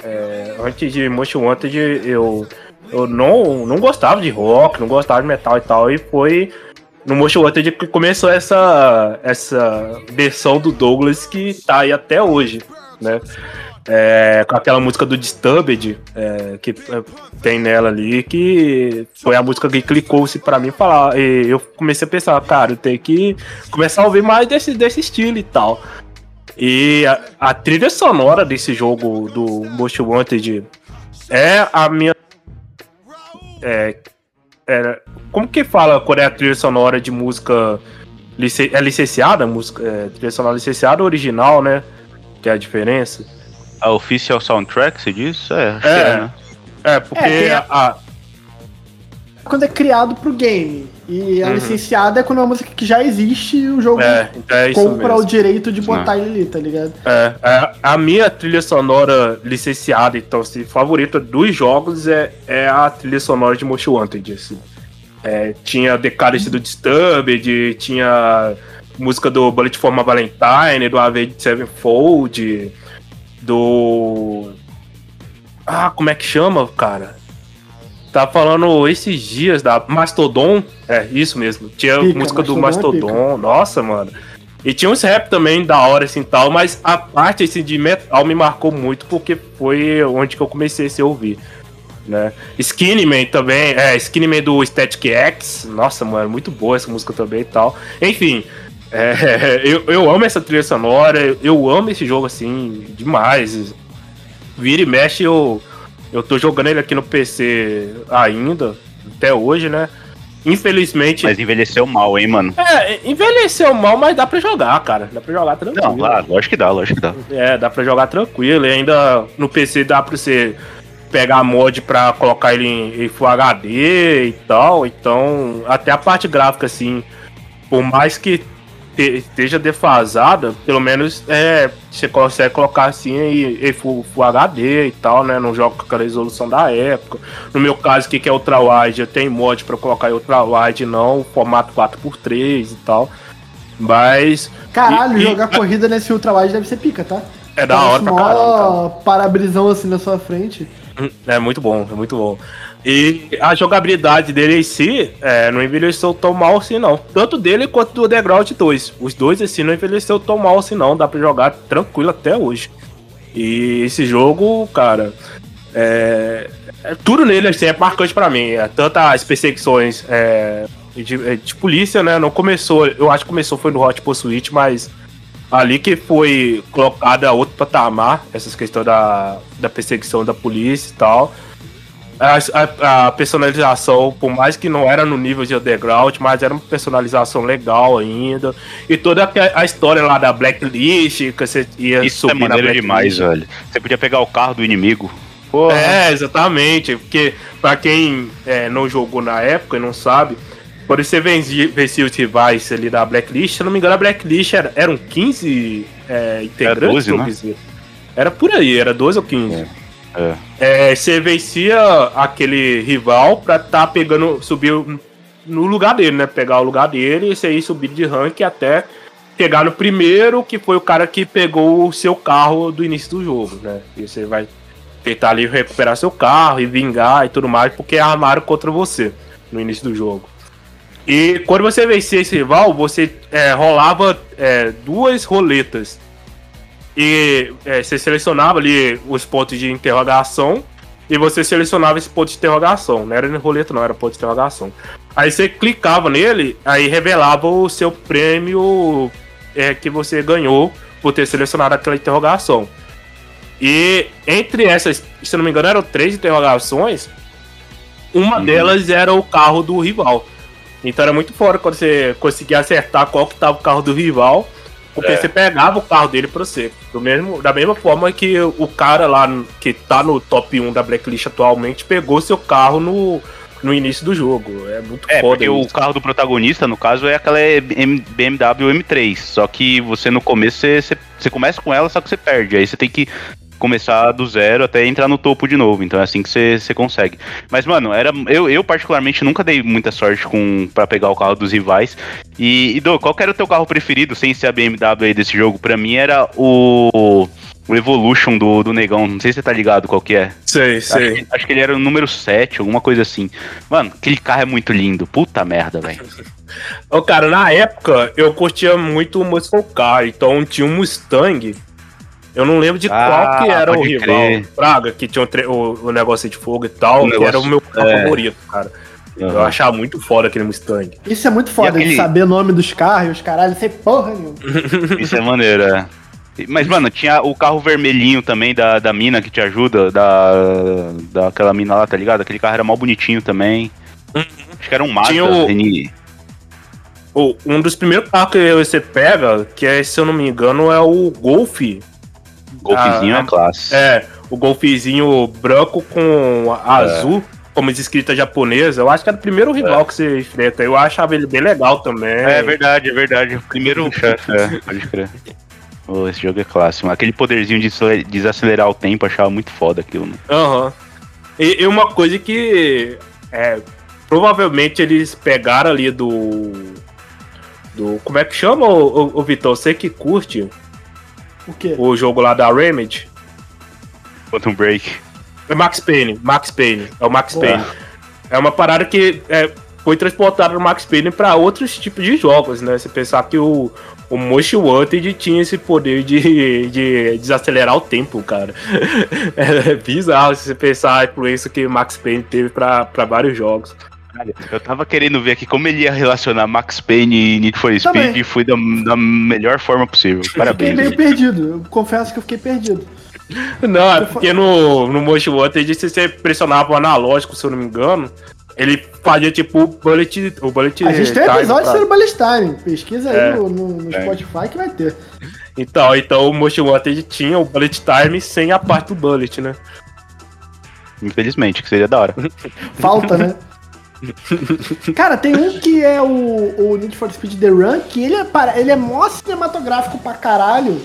É, antes de Most Wanted, eu, eu não, não gostava de rock, não gostava de metal e tal, e foi no Most Wanted que começou essa, essa versão do Douglas que tá aí até hoje, né? É, com aquela música do Disturbed é, que é, tem nela ali, que foi a música que clicou-se para mim falar. E eu comecei a pensar, cara, eu tenho que começar a ouvir mais desse, desse estilo e tal. E a, a trilha sonora desse jogo do Most Wanted é a minha. É, é, como que fala quando é a trilha sonora de música é licenciada? Música, é, trilha sonora licenciada ou original, né? Que é a diferença. A official soundtrack, você diz? É, é, é, né? é porque é, a, a... Quando é criado pro game. E a uhum. licenciada é quando é uma música que já existe e o jogo é, é compra o direito de botar ele ali, tá ligado? É, é, a minha trilha sonora licenciada, então, assim, favorita dos jogos é, é a trilha sonora de Most Wanted, assim. É, tinha The Cadence do Disturbed, tinha música do Bullet for My Valentine, do Avenged Sevenfold, do. Ah, como é que chama, cara? Tá falando esses dias da Mastodon. É, isso mesmo. Tinha pica, música do Mastodon. Nossa, mano. E tinha uns rap também da hora, assim, tal. Mas a parte, assim, de metal me marcou muito porque foi onde que eu comecei a se ouvir. Né? Skinny Man também. É, Skinny Man do Static X. Nossa, mano, muito boa essa música também e tal. Enfim, é, [laughs] eu, eu amo essa trilha sonora, eu amo esse jogo assim, demais. Vira e mexe, eu, eu tô jogando ele aqui no PC ainda, até hoje, né? Infelizmente. Mas envelheceu mal, hein, mano? É, envelheceu mal, mas dá pra jogar, cara. Dá pra jogar tranquilo. Não, claro, lógico que dá, lógico que dá. É, dá pra jogar tranquilo. E ainda no PC dá pra você pegar mod pra colocar ele em, em Full HD e tal. Então, até a parte gráfica, assim, por mais que esteja defasada, pelo menos é, você consegue colocar assim em, em full, full, HD e tal, né? Não joga com aquela resolução da época. No meu caso, o que, que é Ultra Wide? Eu tenho mod para colocar em Ultra Wide, não, formato 4x3 e tal. Mas. Caralho, e, jogar e... corrida nesse Ultra Wide deve ser pica, tá? É da hora pra caramba. Parabrisão assim na sua frente. É muito bom, é muito bom. E a jogabilidade dele em si é, não envelheceu tão mal assim, não. Tanto dele quanto do The Ground 2. Os dois assim não envelheceu tão mal assim, não. Dá pra jogar tranquilo até hoje. E esse jogo, cara, é, é tudo nele assim, é marcante para mim. É, tanto as perseguições é, de, de, polícia, né? Não começou, eu acho que começou foi no Hot Pursuit, mas ali que foi colocada outro patamar, essas questões da, da perseguição da polícia e tal. A, a, a, personalização, por mais que não era no nível de underground, mas era uma personalização legal ainda. E toda a, história lá da Blacklist, que você ia Isso é subir é maneiro demais, velho. Você podia pegar o carro do inimigo. Porra. É, exatamente. Porque, pra quem é, não jogou na época e não sabe, quando você vencia, vencia os rivais ali da Blacklist, se não me engano, a Blacklist era, eram 15 é, integrantes era 12, né? Era por aí, era 12 ou 15. É. É. É, você vencia aquele rival pra tá pegando, subir no lugar dele, né? Pegar o lugar dele e você ir subir de rank até pegar no primeiro, que foi o cara que pegou o seu carro do início do jogo, né? E você vai tentar ali recuperar seu carro e vingar e tudo mais, porque armaram contra você no início do jogo. E quando você vencia esse rival, você é, rolava é, duas roletas. E é, você selecionava ali os pontos de interrogação e você selecionava esse ponto de interrogação. Não era roleta, não, era ponto de interrogação. Aí você clicava nele, aí revelava o seu prêmio é, que você ganhou por ter selecionado aquela interrogação. E entre essas, se não me engano, eram três interrogações. Uma uhum. delas era o carro do rival. Então era muito fora quando você conseguia acertar qual que estava o carro do rival. Porque é. você pegava o carro dele pra você. Do mesmo, da mesma forma que o cara lá que tá no top 1 da Blacklist atualmente pegou seu carro no, no início do jogo. É muito é, foda. Porque isso. o carro do protagonista, no caso, é aquela BMW M3. Só que você no começo você, você, você começa com ela, só que você perde. Aí você tem que começar do zero até entrar no topo de novo. Então é assim que você consegue. Mas, mano, era eu, eu particularmente nunca dei muita sorte com para pegar o carro dos rivais. E, e Do, qual era o teu carro preferido, sem ser a BMW aí desse jogo? Pra mim era o o Evolution do, do Negão. Não sei se você tá ligado qual que é. Sei, sei. Acho que, acho que ele era o número 7, alguma coisa assim. Mano, aquele carro é muito lindo. Puta merda, velho. Ô, cara, na época eu curtia muito o Muscle Car, então tinha um Mustang eu não lembro de ah, qual que era o rival. Crer. Praga, que tinha o, o, negócio de fogo e tal, que era o meu é. favorito, cara. Uhum. Eu achava muito foda aquele Mustang. Isso é muito foda, aquele... de saber o nome dos carros, os caralho, sei porra nenhuma. [laughs] Isso é maneiro, é. Mas, mano, tinha o carro vermelhinho também da, da mina que te ajuda, da, daquela mina lá, tá ligado? Aquele carro era mal bonitinho também. Uhum. Acho que era um Mazda. Tinha o... o... um dos primeiros carros que você pega, que é, se eu não me engano, é o Golf Golfezinho é ah, é classe. É, o golfezinho branco com azul, é. como escrita japonesa. Eu acho que era o primeiro rival é. que você enfrenta. Eu achava ele bem legal também. É verdade, é verdade. O primeiro chefe, é, pode crer. Oh, esse jogo é clássico. Aquele poderzinho de desacelerar o tempo, achava muito foda aquilo. Né? Aham. Uhum. E, e, uma coisa que é, provavelmente eles pegaram ali do. do como é que chama, o, o, o Vitor? Você que curte o quê? O jogo lá da Remedy. Quantum Break. É Max Payne, Max Payne. É o Max Boa. Payne. É uma parada que é, foi transportada no Max Payne para outros tipos de jogos, né? Você pensar que o, o Most Wanted tinha esse poder de, de desacelerar o tempo, cara. [laughs] É bizarro se você pensar a influência que o Max Payne teve para vários jogos. Eu tava querendo ver aqui como ele ia relacionar Max Payne e Need for Speed Também. e foi da, da, melhor forma possível. Parabéns. Fiquei meio perdido, eu confesso que eu fiquei perdido. Não, é porque no, no Most Wanted, se você pressionava o analógico, se eu não me engano, ele fazia tipo o bullet, o bullet A gente tem episódio sobre bullet time. Pesquisa aí é, no, no, no é. Spotify que vai ter. Então, então o Most Wanted tinha o bullet time sem a parte do bullet, né? Infelizmente, que seria da hora. Falta, né? [laughs] Cara, tem um que é o, o Need for Speed The Run, que ele é, ele é mó cinematográfico pra caralho.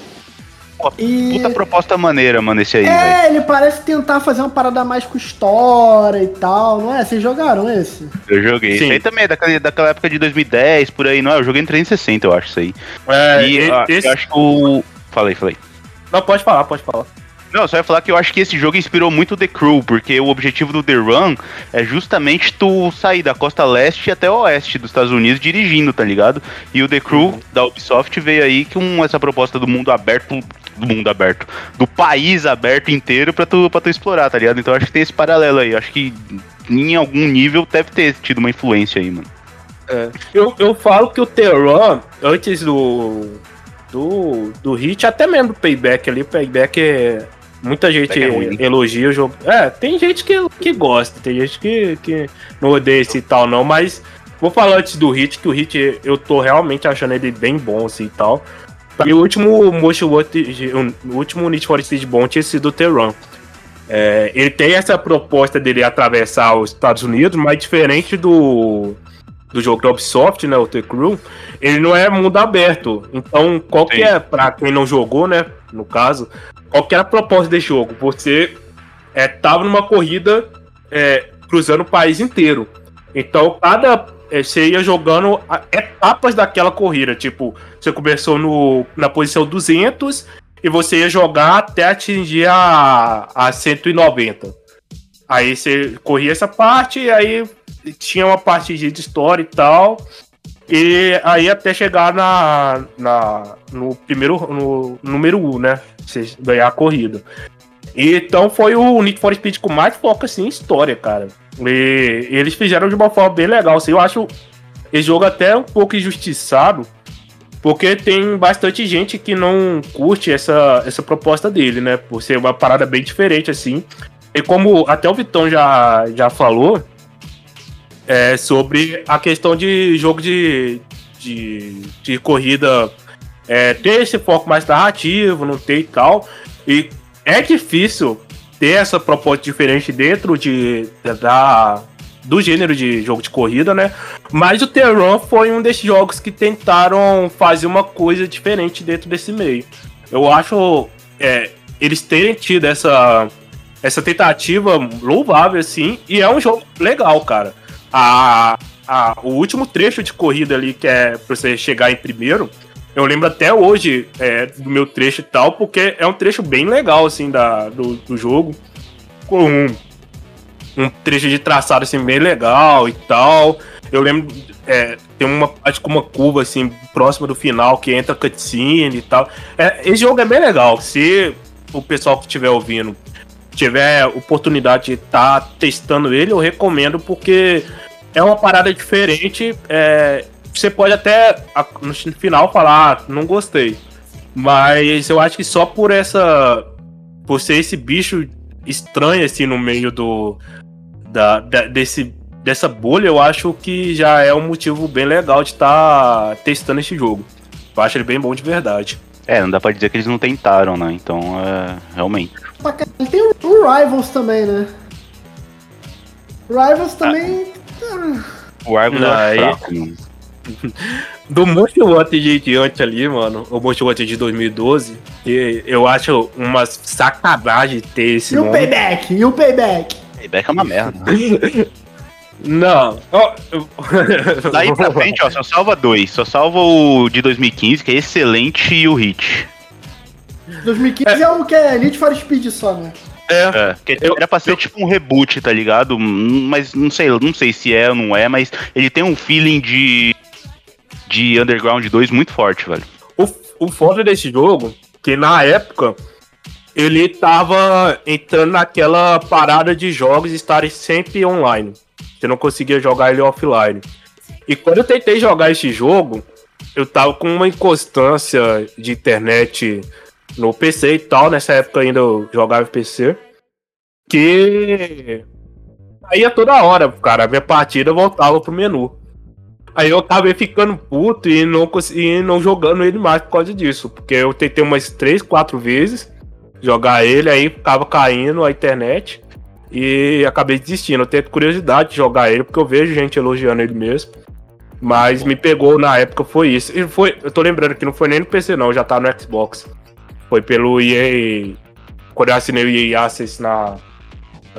Pô, e... Puta proposta maneira, mano, esse aí. É, véio. ele parece tentar fazer uma parada mais com história e tal, não é? Vocês jogaram esse? Eu joguei. Sim. Esse aí também é daquela, daquela época de 2010, por aí, não é? Eu joguei em 360, eu acho isso aí. É, e, esse... eu acho que o. Falei, falei. Não, pode falar, pode falar. Não, só ia falar que eu acho que esse jogo inspirou muito The Crew, porque o objetivo do The Run é justamente tu sair da costa leste até o oeste dos Estados Unidos dirigindo, tá ligado? E o The Crew uhum. da Ubisoft veio aí com essa proposta do mundo aberto, do mundo aberto, do país aberto inteiro pra tu, pra tu explorar, tá ligado? Então acho que tem esse paralelo aí. Acho que em algum nível deve ter tido uma influência aí, mano. É. Eu, eu falo que o The Run, antes do, do, do Hit, até mesmo do Payback ali, o Payback é Muita gente é elogia o jogo. É, tem gente que, que gosta, tem gente que, que não odeia esse tal, não, mas vou falar antes do Hit, que o Hit eu tô realmente achando ele bem bom, assim e tal. E o último Most Wanted, o último Need for Speed bom tinha sido o Terran. É, ele tem essa proposta dele atravessar os Estados Unidos, mas diferente do, do jogo da Ubisoft, né, o The Crew, ele não é mundo aberto. Então, qual que é, pra quem não jogou, né, no caso, qual era a proposta desse jogo? Você é, tava numa corrida é, cruzando o país inteiro. Então, cada. É, você ia jogando etapas daquela corrida. Tipo, você começou no, na posição 200 e você ia jogar até atingir a, a 190. Aí você corria essa parte aí tinha uma parte de história e tal. E aí até chegar na, na no primeiro no número 1, um, né? Você ganhar a corrida. Então foi o Need for Speed com mais foco assim em história, cara. E, eles fizeram de uma forma bem legal. Assim, eu acho esse jogo até um pouco injustiçado, porque tem bastante gente que não curte essa, essa proposta dele, né? Por ser uma parada bem diferente, assim. E como até o Vitão já, já falou, é, sobre a questão de jogo de, de, de corrida é, ter esse foco mais narrativo, não ter e tal. E é difícil ter essa proposta diferente dentro de, da, do gênero de jogo de corrida, né? Mas o Terran foi um desses jogos que tentaram fazer uma coisa diferente dentro desse meio. Eu acho é, eles terem tido essa, essa tentativa louvável, assim, e é um jogo legal, cara a, a, o último trecho de corrida ali, que é pra você chegar em primeiro, eu lembro até hoje é, do meu trecho e tal, porque é um trecho bem legal, assim, da, do, do jogo. Com um, um trecho de traçado, assim, bem legal e tal. Eu lembro, é, tem uma parte com uma curva, assim, próxima do final, que entra cutscene e tal. É, esse jogo é bem legal. Se o pessoal que estiver ouvindo tiver oportunidade de estar tá testando ele, eu recomendo porque é uma parada diferente. É, você pode até no final falar, ah, não gostei. Mas eu acho que só por essa. Por ser esse bicho estranho assim no meio do. Da, da desse, dessa bolha, eu acho que já é um motivo bem legal de estar tá testando esse jogo. Eu acho ele bem bom de verdade. É, não dá pra dizer que eles não tentaram, né? Então, é, realmente. Tem o, o Rivals também, né? Rivals também. Ah. O Rivals é fraco, mano. [laughs] Do Monster Hunter de diante ali, mano, o Monster Hunter de 2012, eu acho uma sacanagem ter esse. E nome. o Payback? E o Payback? Payback é uma merda. [laughs] Não. Daí pra frente, ó, só salva dois. Só salva o de 2015, que é excelente, e o Hit. 2015 é, é um que é Need for Speed só, né? É, é eu, era pra ser eu, tipo um reboot, tá ligado? Mas não sei, não sei se é ou não é, mas ele tem um feeling de de Underground 2 muito forte, velho. O, o foda desse jogo, que na época ele tava entrando naquela parada de jogos estarem sempre online. Você não conseguia jogar ele offline. E quando eu tentei jogar esse jogo, eu tava com uma inconstância de internet no PC e tal. Nessa época ainda eu jogava PC. Que ia toda hora, cara. A minha partida voltava pro menu. Aí eu acabei ficando puto e não, consegui, não jogando ele mais por causa disso. Porque eu tentei umas 3, 4 vezes jogar ele, aí ficava caindo a internet. E acabei desistindo. Eu tenho curiosidade de jogar ele, porque eu vejo gente elogiando ele mesmo. Mas me pegou na época, foi isso. E foi, eu tô lembrando que não foi nem no PC, não, já tá no Xbox. Foi pelo EA. Quando eu assinei o EA Access na,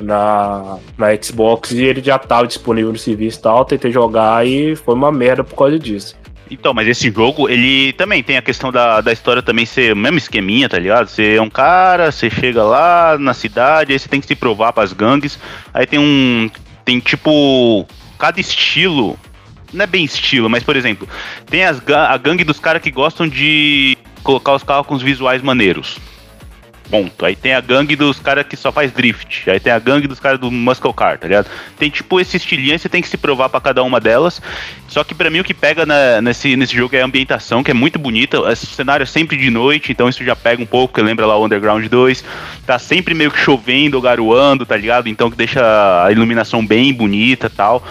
na, na Xbox e ele já tava disponível no serviço e tal. Tentei jogar e foi uma merda por causa disso. Então, mas esse jogo, ele também tem a questão da, da história também ser o mesmo esqueminha, tá ligado? Você é um cara, você chega lá na cidade, aí você tem que se provar pras gangues. Aí tem um. Tem tipo. Cada estilo. Não é bem estilo, mas por exemplo, tem as, a gangue dos caras que gostam de colocar os carros com os visuais maneiros. Ponto. Aí tem a gangue dos caras que só faz drift. Aí tem a gangue dos caras do Muscle Car, tá ligado? Tem tipo esse estilinho você tem que se provar para cada uma delas. Só que para mim o que pega na, nesse, nesse jogo é a ambientação, que é muito bonita. O cenário é sempre de noite, então isso já pega um pouco, que lembra lá o Underground 2. Tá sempre meio que chovendo ou garoando, tá ligado? Então que deixa a iluminação bem bonita tal.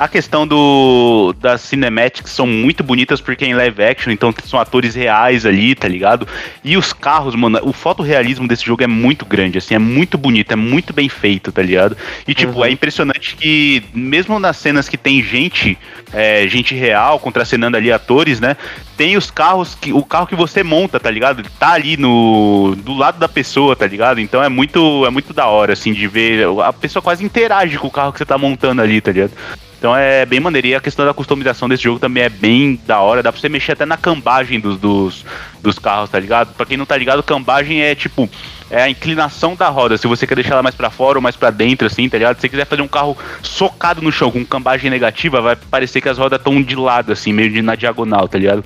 A questão do das cinematics são muito bonitas porque é em live action, então são atores reais ali, tá ligado? E os carros, mano, o fotorrealismo desse jogo é muito grande, assim, é muito bonito, é muito bem feito, tá ligado? E tipo, uhum. é impressionante que mesmo nas cenas que tem gente, é, gente real contracenando ali atores, né? Tem os carros que o carro que você monta, tá ligado? Ele tá ali no do lado da pessoa, tá ligado? Então é muito é muito da hora assim de ver a pessoa quase interage com o carro que você tá montando ali, tá ligado? Então é bem maneiro. E a questão da customização desse jogo também é bem da hora. Dá pra você mexer até na cambagem dos, dos, dos carros, tá ligado? Pra quem não tá ligado, cambagem é tipo. É a inclinação da roda. Se você quer deixar ela mais para fora ou mais para dentro, assim, tá ligado? Se você quiser fazer um carro socado no chão com cambagem negativa, vai parecer que as rodas estão de lado, assim, meio de na diagonal, tá ligado?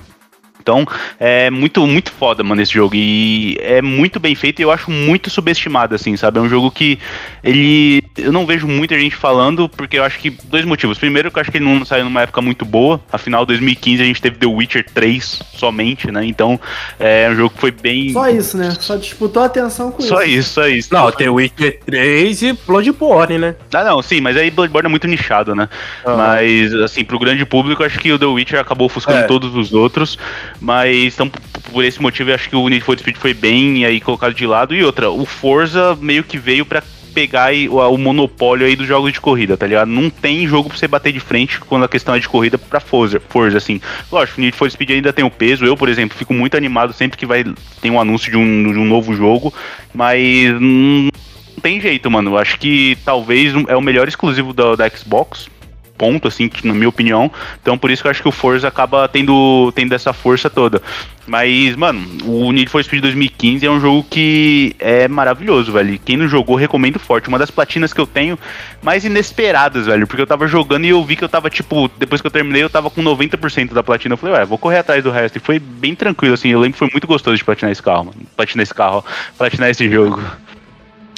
Então, é muito, muito foda, mano, esse jogo. E é muito bem feito e eu acho muito subestimado, assim, sabe? É um jogo que ele. Eu não vejo muita gente falando, porque eu acho que. Dois motivos. Primeiro, que eu acho que ele não saiu numa época muito boa. Afinal, 2015 a gente teve The Witcher 3 somente, né? Então, é um jogo que foi bem. Só isso, né? Só disputou a atenção com só isso. Só isso, só isso. Não, tem Witcher 3 e Bloodborne, né? Ah, não, sim, mas aí Bloodborne é muito nichado, né? Uhum. Mas, assim, pro grande público, acho que o The Witcher acabou ofuscando é. todos os outros. Mas então, por esse motivo, eu acho que o Need for Speed foi bem aí colocado de lado. E outra, o Forza meio que veio para pegar aí, o, o, monopólio aí dos jogos de corrida, tá ligado? Não tem jogo pra você bater de frente quando a questão é de corrida pra Forza, Forza assim. Lógico, Need for Speed ainda tem o peso. Eu, por exemplo, fico muito animado sempre que vai tem um anúncio de um, de um novo jogo, mas não tem jeito, mano. Acho que talvez é o melhor exclusivo da, da Xbox ponto, assim, na minha opinião. Então por isso que eu acho que o Forza acaba tendo, tendo essa força toda. Mas, mano, o Need for Speed 2015 é um jogo que é maravilhoso, velho. Quem não jogou, recomendo forte. Uma das platinas que eu tenho mais inesperadas, velho. Porque eu tava jogando e eu vi que eu tava, tipo, depois que eu terminei, eu tava com 90% da platina. Eu falei, ué, vou correr atrás do resto. E foi bem tranquilo, assim. Eu lembro que foi muito gostoso de platinar esse carro, mano. Platinar esse carro. Platinar esse jogo.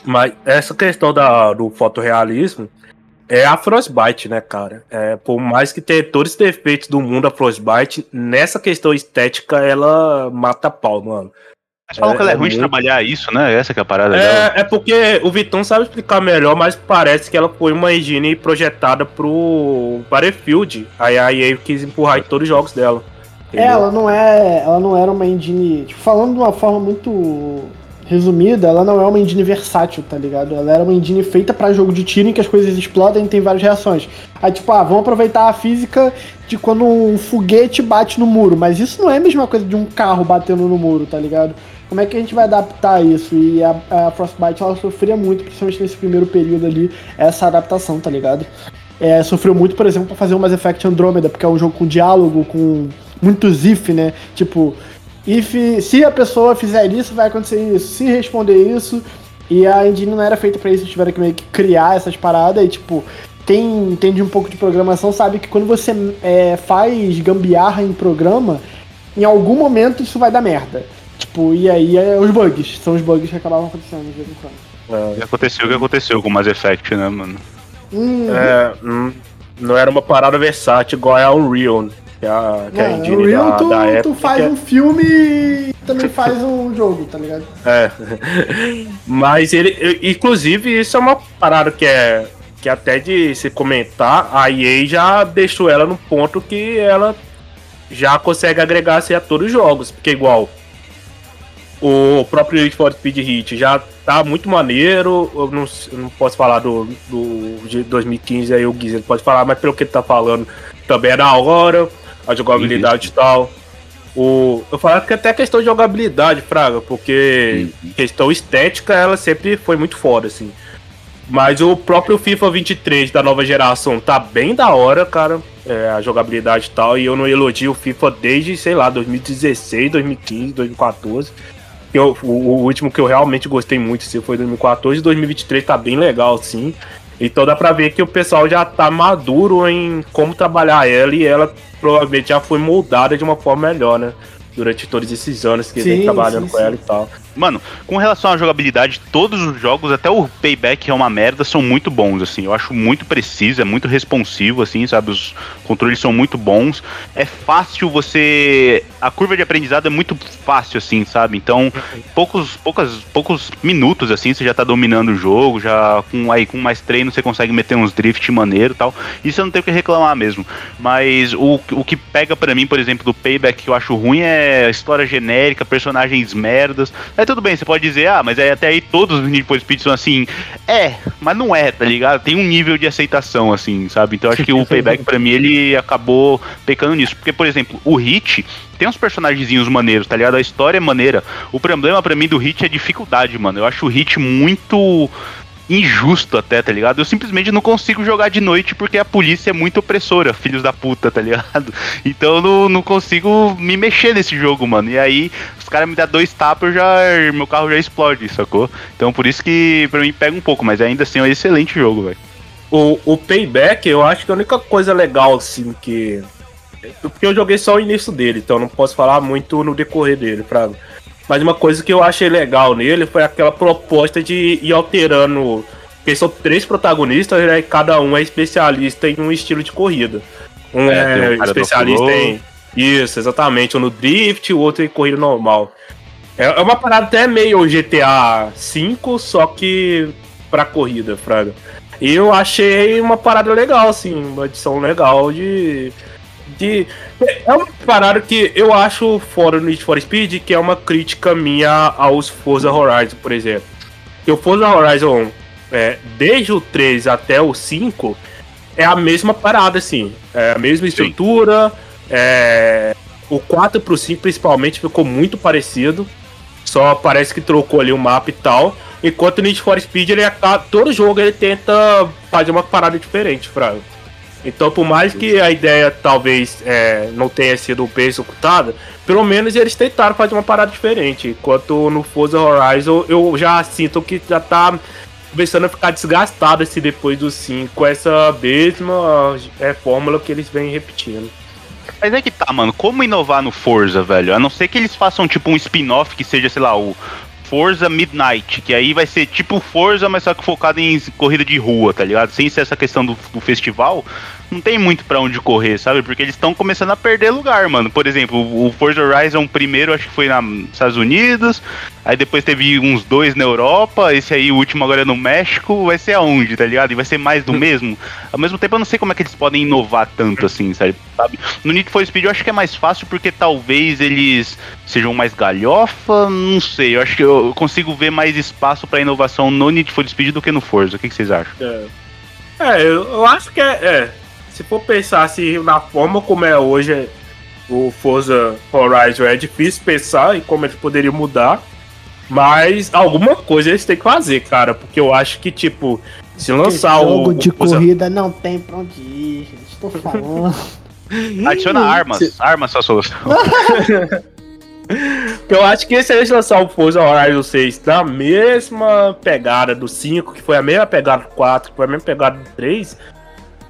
Mas essa questão da, do fotorrealismo, é a Frostbite, né, cara? É, por mais que tenha todos os defeitos do mundo, a Frostbite, nessa questão estética, ela mata pau, mano. Mas falam é, que ela é, é ruim muito... de trabalhar isso, né? Essa que é a parada é, dela. É porque o Vitão sabe explicar melhor, mas parece que ela foi uma engine projetada pro Battlefield. Aí a EA quis empurrar em todos os jogos dela. É, ela não é. Ela não era uma engine. Tipo, falando de uma forma muito resumida, ela não é uma engine versátil, tá ligado? Ela era uma engine feita para jogo de tiro em que as coisas explodem e tem várias reações. Aí, tipo, ah, vamos aproveitar a física de quando um foguete bate no muro, mas isso não é a mesma coisa de um carro batendo no muro, tá ligado? Como é que a gente vai adaptar isso? E a, a Frostbite, ela sofria muito, principalmente nesse primeiro período ali, essa adaptação, tá ligado? É, sofreu muito, por exemplo, pra fazer o Mass Effect Andromeda, porque é um jogo com diálogo, com muitos if, né? Tipo, if, se a pessoa fizer isso, vai acontecer isso. Se responder isso, e a engine não era feita para isso, tiveram que meio que criar essas paradas e tipo, quem entende um pouco de programação sabe que quando você é, faz gambiarra em programa, em algum momento isso vai dar merda. Tipo, e aí é os bugs, são os bugs que acabavam acontecendo de vez em quando. É, aconteceu o que aconteceu com o Mass Effect, né, mano? Hum, é, hum, não era uma parada versátil igual a Unreal. Que é a, que é, a engine da, tu, da tu faz é... um filme e também faz um jogo, tá ligado? É. [laughs] Mas ele, inclusive, isso é uma parada que é que até de se comentar, a EA já deixou ela no ponto que ela já consegue agregar assim, a todos os jogos, porque igual o próprio Need for Speed Hit já tá muito maneiro. Eu não, eu não posso falar do, do de 2015 aí o Guizzo pode falar, mas pelo que ele tá falando, também é da hora a jogabilidade e tal. O, eu falo que até questão de jogabilidade, Fraga, porque uhum. questão estética ela sempre foi muito foda, assim. Mas o próprio FIFA 23 da nova geração tá bem da hora, cara. é, a jogabilidade e tal, e eu não elogio o FIFA desde, sei lá, 2016, 2015, 2014. Eu, o, o, último que eu realmente gostei muito assim, foi 2014 e 2023 tá bem legal, sim. Então dá pra ver que o pessoal já tá maduro em como trabalhar ela e ela provavelmente já foi moldada de uma forma melhor, né? Durante todos esses anos que sim, vem trabalhando sim, com sim. ela e tal. Mano, com relação à jogabilidade, todos os jogos, até o Payback é uma merda, são muito bons, assim. Eu acho muito preciso, é muito responsivo, assim, sabe? Os controles são muito bons. É fácil você. A curva de aprendizado é muito fácil, assim, sabe? Então, poucos, poucas, poucos minutos, assim, você já tá dominando o jogo, já com, aí, com mais treino você consegue meter uns drift maneiro tal. Isso eu não tenho que reclamar mesmo. Mas o, o que pega para mim, por exemplo, do Payback que eu acho ruim é história genérica, personagens merdas. É tudo bem, você pode dizer, ah, mas é, até aí todos os Need for Speed são assim. É, mas não é, tá ligado? Tem um nível de aceitação, assim, sabe? Então acho que o [laughs] Payback, pra mim, ele acabou pecando nisso. Porque, por exemplo, o Hit tem uns personagens maneiros, tá ligado? A história é maneira. O problema para mim do Hit é dificuldade, mano. Eu acho o Hit muito injusto até, tá ligado? Eu simplesmente não consigo jogar de noite porque a polícia é muito opressora, filhos da puta, tá ligado? [laughs] Então eu não, não consigo me mexer nesse jogo, mano. E aí os caras me dão dois tapas, já meu carro já explode, sacou? Então por isso que pra mim pega um pouco, mas ainda assim é um excelente jogo, velho. O, o Payback, eu acho que a única coisa legal, assim, que. Porque eu joguei só o início dele, então não posso falar muito no decorrer dele, Fraga. Mas uma coisa que eu achei legal nele foi aquela proposta de ir alterando. Porque são três protagonistas, né? E cada um é especialista em um estilo de corrida. Um é, é um especialista em. Isso, exatamente. Um no drift, o outro em corrida normal. É, é uma parada até meio GTA V, só que pra corrida, Fraga. E eu achei uma parada legal, assim, uma edição legal de de. É uma parada que eu acho fora no Need for Speed, que é uma crítica minha aos Forza Horizon, por exemplo. Que o Forza Horizon, é, desde o 3 até o 5, é a mesma parada, assim. É a mesma estrutura. É, o 4 pro 5, principalmente, ficou muito parecido. Só parece que trocou ali o mapa e tal. Enquanto o Need for Speed, ele, todo jogo ele tenta fazer uma parada diferente, Fraga. Então, por mais que a ideia talvez é, não tenha sido bem executada, pelo menos eles tentaram fazer uma parada diferente. Enquanto no Forza Horizon eu já sinto que já tá começando a ficar desgastado esse depois do 5, essa mesma é, fórmula que eles vêm repetindo. Mas é que tá, mano, como inovar no Forza, velho? A não ser que eles façam tipo um spin-off que seja, sei lá, o Forza Midnight, que aí vai ser tipo Forza, mas só que focado em corrida de rua, tá ligado? Sem ser essa questão do, do festival, não tem muito para onde correr, sabe? Porque eles estão começando a perder lugar, mano. Por exemplo, o Forza Horizon primeiro acho que foi nos Estados Unidos, aí depois teve uns dois na Europa, esse aí, o último agora é no México, vai ser aonde, tá ligado? E vai ser mais do hum. mesmo. Ao mesmo tempo eu não sei como é que eles podem inovar tanto assim, sabe? No Need for Speed eu acho que é mais fácil porque talvez eles sejam mais galhofa, não sei. Eu acho que eu consigo ver mais espaço para inovação no Need for Speed do que no Forza. O que, que vocês acham? É, é eu, eu acho que é, é se for pensar assim, na forma como é hoje o Forza Horizon, é difícil pensar em como ele poderia mudar. Mas alguma coisa eles têm que fazer, cara. Porque eu acho que, tipo, se lançar o. Jogo de corrida não tem pra onde ir, gente. Estou falando. [laughs] Adiciona armas. Se... Armas só solução. [laughs] eu acho que se eles lançar o Forza Horizon 6 na mesma pegada do 5, que foi a mesma pegada do 4, que foi a mesma pegada do 3,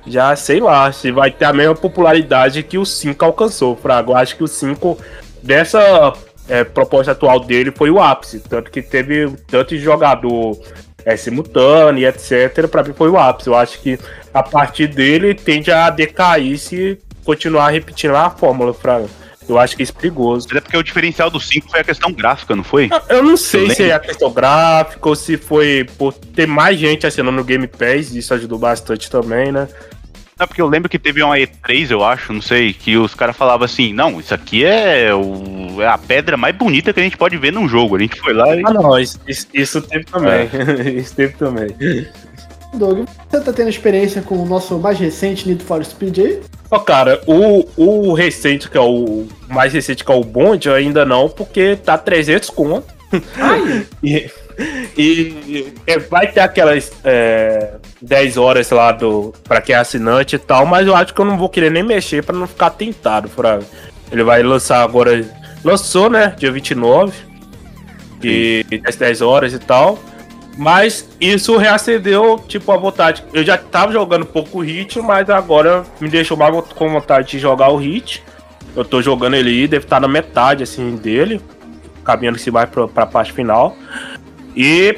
já sei lá se vai ter a mesma popularidade que o 5 alcançou, Frago. Eu acho que o 5, dessa é, proposta atual dele, foi o ápice. Tanto que teve tanto de jogador é, simultâneo e etc. Para mim foi o ápice. Eu acho que a partir dele tende a decair se continuar repetindo a fórmula, Frago. Eu acho que é isso é perigoso. Mas é porque o diferencial do 5 foi a questão gráfica, não foi? Eu não sei se é a questão gráfica ou se foi por ter mais gente assinando no Game Pass, isso ajudou bastante também, né? Não, porque eu lembro que teve uma E3, eu acho, não sei, que os caras falavam assim, não, isso aqui é, o, é a pedra mais bonita que a gente pode ver num jogo. A gente foi lá e. Ah, não, isso, isso teve também. É. [laughs] isso teve também. Doug, você tá tendo experiência com o nosso mais recente Need for Speed aí? Ó, oh, cara, o, o recente, que é o mais recente, que é o Bond, ainda não, porque tá 300 conto. Ai. [laughs] e, e, e, vai ter aquelas. É, 10 horas lá do para quem é assinante e tal, mas eu acho que eu não vou querer nem mexer para não ficar tentado, Fraga. Ele vai lançar agora, lançou, né, dia 29 e 10, 10 horas e tal. Mas isso reacendeu, tipo, a vontade. Eu já tava jogando pouco Hit, mas agora me deixou mais com vontade de jogar o Hit. Eu tô jogando ele aí, deve estar na metade, assim, dele. Caminhando se vai pra, pra parte final. E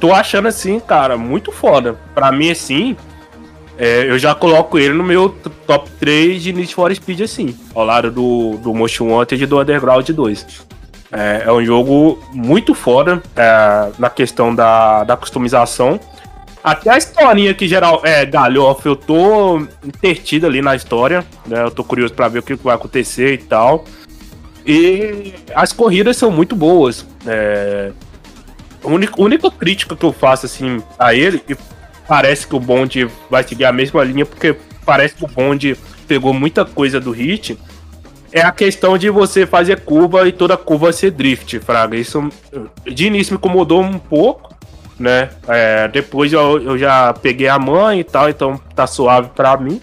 tô achando, assim, cara, muito foda. Pra mim, assim, é, eu já coloco ele no meu top 3 de Need for Speed, assim. Ao lado do, do Motion Wanted e do Underground 2. É, é um jogo muito foda é, na questão da, da customização. Até a historinha que geral é galhofa, eu tô intertido ali na história, né? Eu tô curioso para ver o que vai acontecer e tal. E as corridas são muito boas. É, a única, única crítica que eu faço assim a ele, e parece que o Bond vai seguir a mesma linha, porque parece que o Bond pegou muita coisa do Hit é a questão de você fazer curva e toda curva ser drift, Fraga. Isso de início me incomodou um pouco, né? É, depois eu, eu já peguei a mãe e tal, então tá suave pra mim.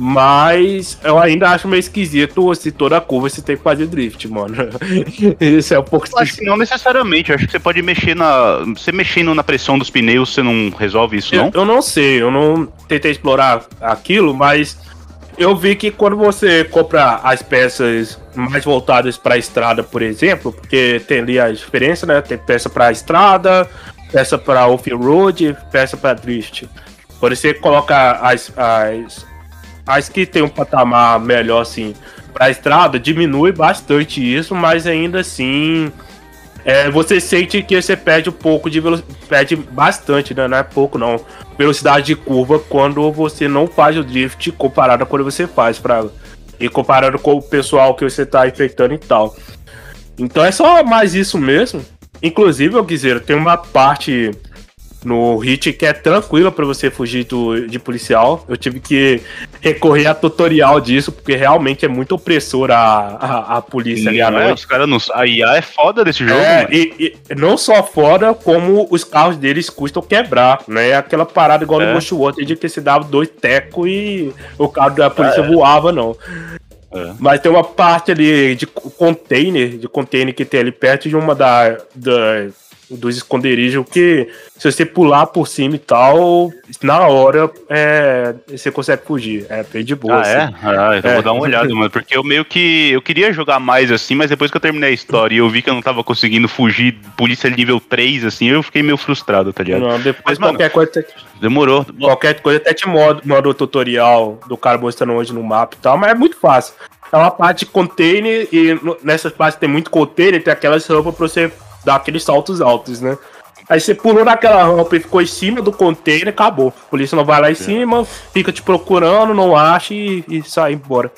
Mas eu ainda acho meio esquisito se toda curva você tem que fazer drift, mano. [laughs] Isso é um pouco Acho que não necessariamente. Eu acho que você pode mexer na. Você mexendo na pressão dos pneus, você não resolve isso, não? Eu, eu não sei, eu não tentei explorar aquilo, mas eu vi que quando você compra as peças mais voltadas para a estrada, por exemplo, porque tem ali a diferença, né? Tem peça para estrada, peça para off-road, peça para drift. Quando você coloca as, as, as que tem um patamar melhor assim para estrada, diminui bastante isso, mas ainda assim é, você sente que você perde um pouco de velocidade, perde bastante, né? Não é pouco não velocidade de curva quando você não faz o drift comparado a quando você faz para e comparando com o pessoal que você tá infectando e tal. Então é só mais isso mesmo. Inclusive, eu quiser, tem uma parte no hit que é tranquila para você fugir do, de policial. Eu tive que recorrer a tutorial disso, porque realmente é muito opressor a, a, a polícia ali à é, noite. Os caras não. A IA é foda desse jogo. É, e, e, não só foda, como os carros deles custam quebrar, né? Aquela parada igual é. no Ghost Water de que se dava dois tecos e o carro da polícia é. voava, não. É. Mas tem uma parte ali de container, de container que tem ali perto de uma da, da dos esconderijos que se você pular por cima e tal, na hora é, você consegue fugir. É bem de boa. Ah, é? assim. é? Ah, então é. vou dar uma olhada, mano. Porque eu meio que. Eu queria jogar mais assim, mas depois que eu terminei a história e eu vi que eu não tava conseguindo fugir, polícia nível 3, assim, eu fiquei meio frustrado, tá ligado? Não, depois mas, qualquer mano, coisa. Demorou. Qualquer coisa até te modo, modo tutorial do cara mostrando hoje no mapa e tal, mas é muito fácil. É uma parte de container e nessas partes tem muito container, tem aquelas roupas pra você dar aqueles saltos altos, né? Aí você pulou naquela rampa e ficou em cima do container, acabou. A polícia não vai lá em cima, fica te procurando, não acha e, e sai embora.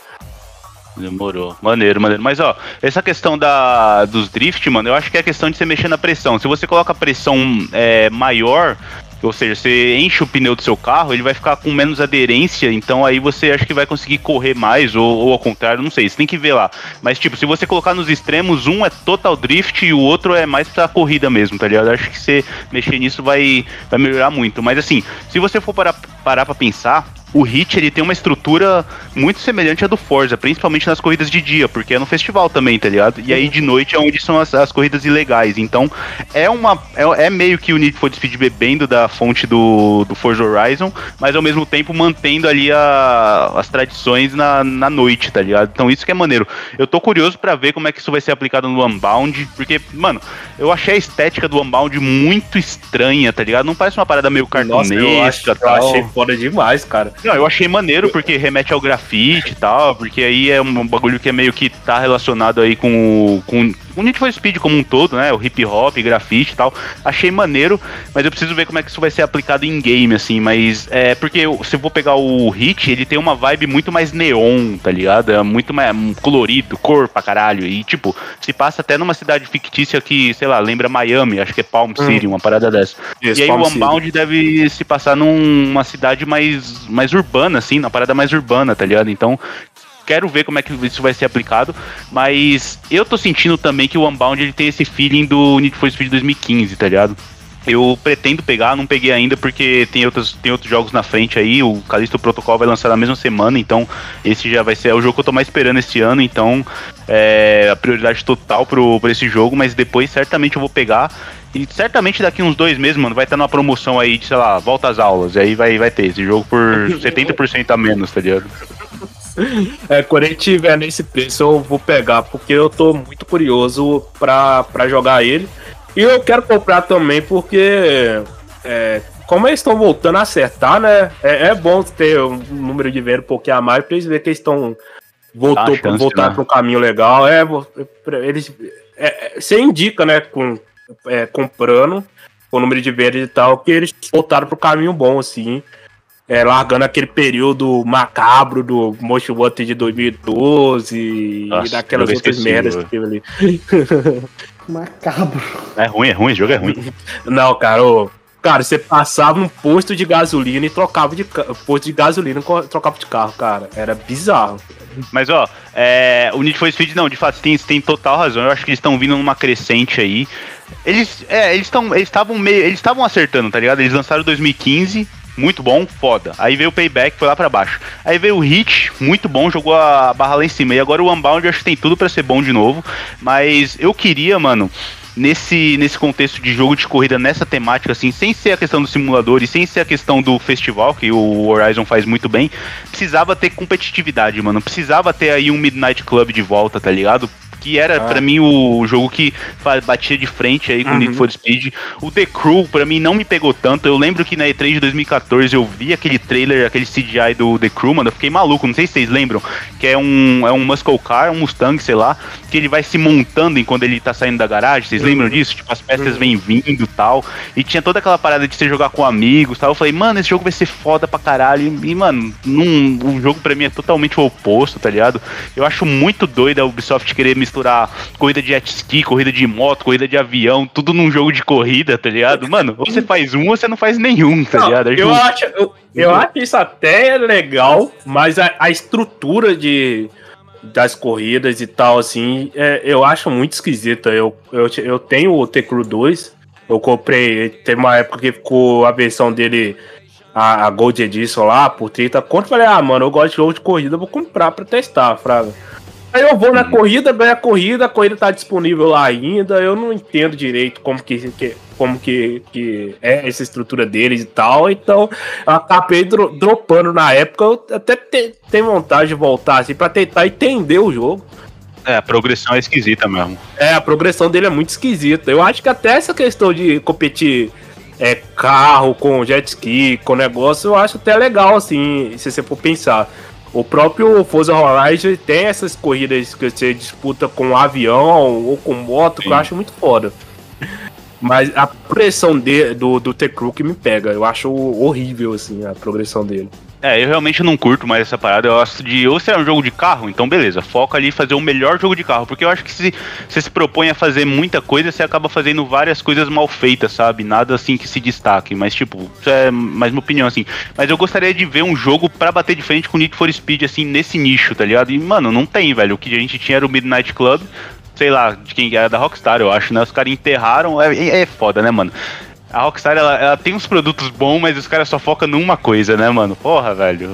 Demorou. Maneiro, maneiro. Mas, ó, essa questão da, dos drift, mano, eu acho que é a questão de você mexer na pressão. Se você coloca a pressão é, maior, ou seja, você enche o pneu do seu carro, ele vai ficar com menos aderência, então aí você acha que vai conseguir correr mais, ou, ou ao contrário, não sei, você tem que ver lá. Mas, tipo, se você colocar nos extremos, um é total drift e o outro é mais pra corrida mesmo, tá ligado? Acho que você mexer nisso vai, vai melhorar muito. Mas, assim, se você for parar, parar pra pensar, o Hit ele tem uma estrutura muito semelhante à do Forza, principalmente nas corridas de dia, porque é no festival também, tá ligado? E aí de noite é onde são as, as corridas ilegais. Então é uma é, é, meio que o Need for Speed bebendo da fonte do, do Forza Horizon, mas ao mesmo tempo mantendo ali a, as tradições na, na noite, tá ligado? Então isso que é maneiro. Eu tô curioso para ver como é que isso vai ser aplicado no Unbound, porque, mano, eu achei a estética do Unbound muito estranha, tá ligado? Não parece uma parada meio cartunesca, Nossa, eu, acho, eu achei foda demais, cara. Não, eu achei maneiro porque remete ao grafite e tal, porque aí é um bagulho que é meio que tá relacionado aí com, com o Need for Speed como um todo, né? O hip hop, grafite e tal. Achei maneiro, mas eu preciso ver como é que isso vai ser aplicado em game, assim. Mas é porque se eu vou pegar o Hit, ele tem uma vibe muito mais neon, tá ligado? É muito mais colorido, cor pra caralho. E, tipo, se passa até numa cidade fictícia que, sei lá, lembra Miami, acho que é Palm hum. City, uma parada dessa. Isso, e aí Palm o Unbound City. deve se passar numa cidade mais, mais urbana, assim, na parada mais urbana, tá ligado? Então, quero ver como é que isso vai ser aplicado, mas eu tô sentindo também que o Unbound ele tem esse feeling do Need for Speed 2015, tá ligado? Eu pretendo pegar, não peguei ainda porque tem outros, tem outros jogos na frente aí. O Callisto Protocol vai lançar na mesma semana, então esse já vai ser é o jogo que eu tô mais esperando este ano. Então é a prioridade total pro, pra esse jogo, mas depois certamente eu vou pegar. E certamente daqui uns dois meses, mano, vai estar numa promoção aí de, sei lá, volta às aulas. E aí vai, vai ter esse jogo por 70% a menos, tá ligado? É, quando ele tiver nesse preço, eu vou pegar, porque eu tô muito curioso pra, pra jogar ele. E eu quero comprar também porque, é, como eles estão voltando a acertar, né? É, é, bom ter um número de venda um pouquinho a mais pra eles verem que eles estão voltou para voltar né? para um caminho legal. É, eles é, é, você indica, né, com é, comprando o número de vendas e tal, que eles voltaram para o caminho bom, assim. É, largando aquele período macabro do Most Wanted de 2012 Nossa, e daquelas outras merdas que teve ali. [laughs] Macabro. É ruim, é ruim, esse jogo é ruim. Não, cara, ô, cara, você passava num posto de gasolina e trocava de posto de gasolina e trocava de carro, cara. Era bizarro. Mas ó, é, o Need for Speed não, de fato tem, tem total razão. Eu acho que eles estão vindo numa crescente aí. Eles, é, eles estão, eles estavam meio, eles estavam acertando, tá ligado? Eles lançaram 2015, muito bom, foda. Aí veio o Payback, foi lá para baixo. Aí veio o Hit, muito bom, jogou a barra lá em cima. E agora o Unbound, acho que tem tudo para ser bom de novo. Mas eu queria, mano, nesse, nesse contexto de jogo de corrida, nessa temática, assim, sem ser a questão do simulador e sem ser a questão do festival, que o Horizon faz muito bem, precisava ter competitividade, mano. Precisava ter aí um Midnight Club de volta, tá ligado? Que era ah. para mim o jogo que batia de frente aí com o uhum. Need for Speed. O The Crew para mim não me pegou tanto. Eu lembro que na E3 de 2014 eu vi aquele trailer, aquele CGI do The Crew, mano, eu fiquei maluco, não sei se vocês lembram, que é um é um muscle car, um Mustang, sei lá, que ele vai se montando enquanto ele tá saindo da garagem. Vocês uhum. lembram disso? Tipo, as peças uhum. vêm vindo, tal. E tinha toda aquela parada de você jogar com amigos, tal. Eu falei, mano, esse jogo vai ser foda pra caralho. E, mano, num, o jogo para mim é totalmente o oposto, tá ligado? Eu acho muito doido a Ubisoft querer me misturar corrida de jet ski, corrida de moto, corrida de avião, tudo num jogo de corrida, tá ligado? Mano, ou você faz um ou você não faz nenhum, tá não, ligado? É eu, acho, eu, eu acho isso até legal, mas a, a estrutura de das corridas e tal, assim, é, eu acho muito esquisita. Eu, eu, eu tenho o T-Crew 2, eu comprei, teve uma época que ficou a versão dele, a, a Gold Edition lá, por 30 conto. Falei, ah, mano, eu gosto de jogo de corrida, vou comprar pra testar, fraga. Aí eu vou na uhum. corrida, ganho a corrida, a corrida tá disponível lá ainda. Eu não entendo direito como que, que como que, que é essa estrutura deles e tal. Então, eu acabei dro dropando na época. Eu até tenho vontade de voltar assim pra tentar entender o jogo. É, a progressão é esquisita mesmo. É, a progressão dele é muito esquisita. Eu acho que até essa questão de competir é, carro com jet ski, com negócio, eu acho até legal, assim, se você for pensar. O próprio Forza Horizon tem essas corridas que você disputa com avião ou com moto, Sim. que eu acho muito foda. Mas a progressão de, do, do T-Crew que me pega. Eu acho horrível, assim, a progressão dele. É, eu realmente não curto mais essa parada. Eu gosto de. Ou se é um jogo de carro, então beleza, foca ali fazer o melhor jogo de carro. Porque eu acho que se você se propõe a fazer muita coisa, você acaba fazendo várias coisas mal feitas, sabe? Nada assim que se destaque. Mas, tipo, isso é mais uma opinião, assim. Mas eu gostaria de ver um jogo para bater de frente com Need for Speed, assim, nesse nicho, tá ligado? E, mano, não tem, velho. O que a gente tinha era o Midnight Club, sei lá, de quem era da Rockstar, eu acho, né? Os caras enterraram. É, é foda, né, mano? A Rockstar, ela, ela, tem uns produtos bons, mas os caras só focam numa coisa, né, mano? Porra, velho.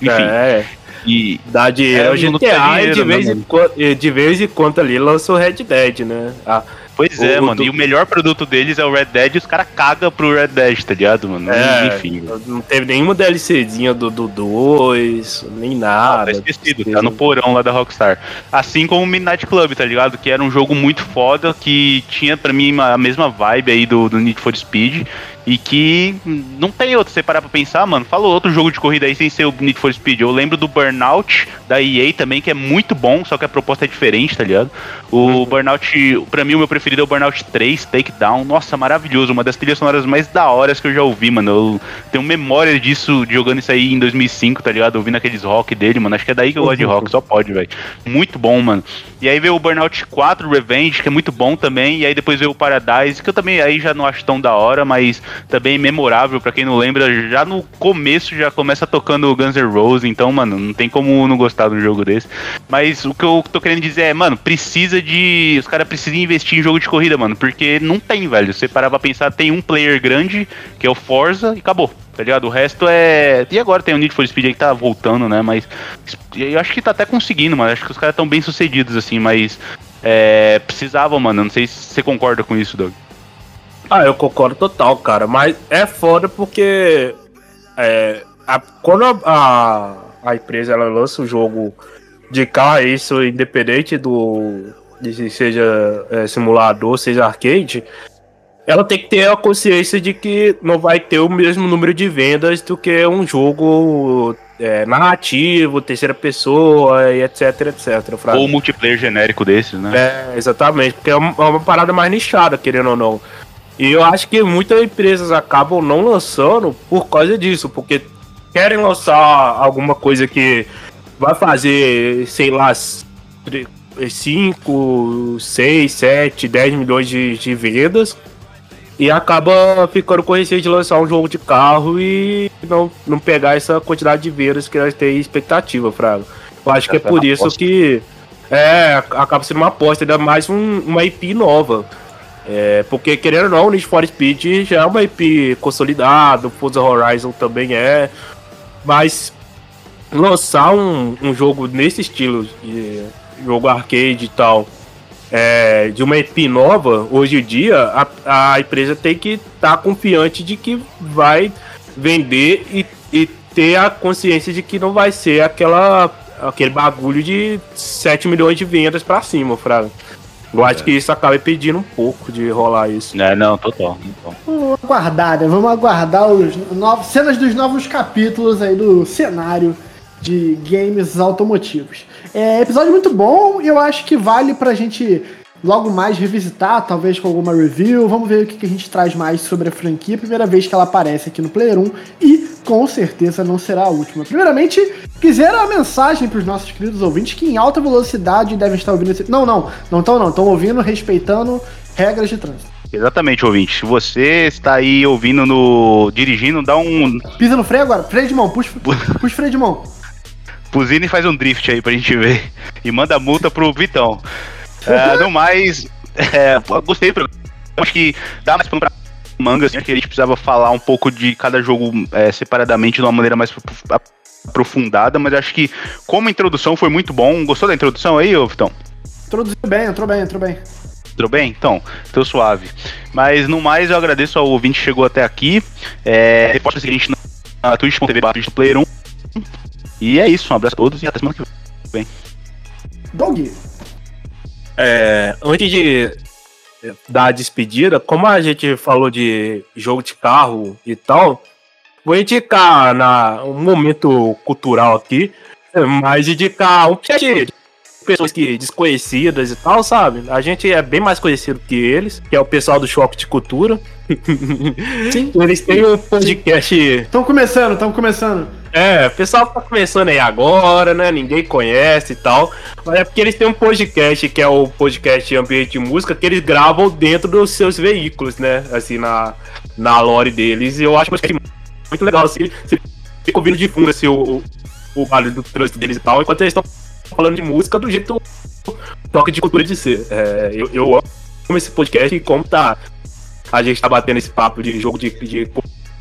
Enfim. É. E dá dinheiro é, GTA e de vez, né, em quando, de vez em quando ali lançou Red Dead, né? Ah, Pois é, mano. Do... E o melhor produto deles é o Red Dead e os caras cagam pro Red Dead, tá ligado, mano? É, Enfim. Não teve nenhuma DLCzinha do 2, nem nada. Ah, tá esquecido, tá no porão lá da Rockstar. Assim como o Midnight Club, tá ligado? Que era um jogo muito foda, que tinha pra mim a mesma vibe aí do, do Need for Speed. E que não tem outro, você parar pra pensar, mano. Fala outro jogo de corrida aí sem ser o Need for Speed. Eu lembro do Burnout da EA também, que é muito bom, só que a proposta é diferente, tá ligado? O uhum. Burnout, pra mim, o meu preferido é o Burnout 3, Takedown. Nossa, maravilhoso. Uma das trilhas sonoras mais da horas que eu já ouvi, mano. Eu tenho memória disso, jogando isso aí em 2005, tá ligado? Ouvindo aqueles rock dele, mano. Acho que é daí que eu gosto de rock, só pode, velho. Muito bom, mano. E aí veio o Burnout 4 Revenge, que é muito bom também. E aí depois veio o Paradise, que eu também aí já não acho tão da hora, mas também memorável, para quem não lembra. Já no começo já começa tocando Guns N' Roses, então, mano, não tem como não gostar de um jogo desse. Mas o que eu tô querendo dizer é, mano, precisa de. Os caras precisam investir em jogo de corrida, mano, porque não tem, velho. Você parar pra pensar, tem um player grande, que é o Forza, e acabou tá ligado? O resto é. E agora tem o Need for Speed aí que tá voltando, né? Mas eu acho que tá até conseguindo, mano. Acho que os caras estão bem sucedidos, assim, mas. É, precisavam, mano. Não sei se você concorda com isso, Doug. Ah, eu concordo total, cara. Mas é foda porque. É, a, quando a, a, a, empresa ela lança o jogo de carro, isso independente do. De seja é, simulador, seja arcade ela tem que ter a consciência de que não vai ter o mesmo número de vendas do que um jogo é, narrativo, terceira pessoa e etc, etc. Ou multiplayer genérico desses, né? É, exatamente, porque é uma, é uma, parada mais nichada, querendo ou não. E eu acho que muitas empresas acabam não lançando por causa disso, porque querem lançar alguma coisa que vai fazer, sei lá, 5, 6, 7, 10 milhões de, de vendas e acaba ficando com receio de lançar um jogo de carro e não, não pegar essa quantidade de vendas que elas têm expectativa, Fraga. Eu acho que é por isso que é, acaba sendo uma aposta, ainda mais um, uma IP nova. É, porque, querendo ou não, o Need for Speed já é uma IP consolidada, o Forza Horizon também é. Mas lançar um, um jogo nesse estilo, de jogo arcade e tal, é, de uma EP nova, hoje em dia, a, a empresa tem que estar tá confiante de que vai vender e, e ter a consciência de que não vai ser aquela aquele bagulho de 7 milhões de vendas para cima, Fraga. Eu acho é. que isso acaba pedindo um pouco de rolar isso. É, não, total. Vamos aguardar, né? Vamos aguardar os novos, cenas dos novos capítulos aí do cenário de games automotivos. É episódio muito bom e eu acho que vale pra gente logo mais revisitar, talvez com alguma review. Vamos ver o que, que a gente traz mais sobre a franquia. Primeira vez que ela aparece aqui no Player 1 e com certeza não será a última. Primeiramente, quiser a mensagem para os nossos queridos ouvintes que em alta velocidade devem estar ouvindo esse. Não, não, não estão não, estão ouvindo respeitando regras de trânsito. Exatamente, ouvinte. Se você está aí ouvindo no. dirigindo, dá um. Pisa no freio agora. Freio de mão, puxa, [laughs] puxa freio de mão. Buzina e faz um drift aí pra gente ver. E manda a multa pro Vitão. É, no mais, é, gostei do programa. Acho que dá mais pra manga, assim, que a gente precisava falar um pouco de cada jogo é, separadamente de uma maneira mais aprofundada, mas acho que como introdução foi muito bom. Gostou da introdução aí, ô Vitão? Introduziu bem, entrou bem, entrou bem. Entrou bem? Então, tô suave. Mas no mais, eu agradeço ao ouvinte que chegou até aqui. É, reporta o seguinte na twitch.tv player 1 e é isso, um abraço a todos e até semana que vem. Doug. É, antes de dar a despedida, como a gente falou de jogo de carro e tal, vou indicar na, um momento cultural aqui, mas indicar um chat pessoas que desconhecidas e tal, sabe? A gente é bem mais conhecido que eles, que é o pessoal do Choque de Cultura. Sim. [laughs] Eles têm um podcast. Estão começando, estão começando. É, o pessoal tá começando aí agora, né? Ninguém conhece e tal. Mas é porque eles têm um podcast que é o podcast Ambiente de Música, que eles gravam dentro dos seus veículos, né? Assim, na, na lore deles. E eu acho muito legal, assim. Você fica ouvindo de fundo, assim, o, o, o barulho do trânsito deles e tal, enquanto eles estão falando de música do jeito toque de cultura de ser. É, eu, eu amo esse podcast e como tá. A gente tá batendo esse papo de jogo de, de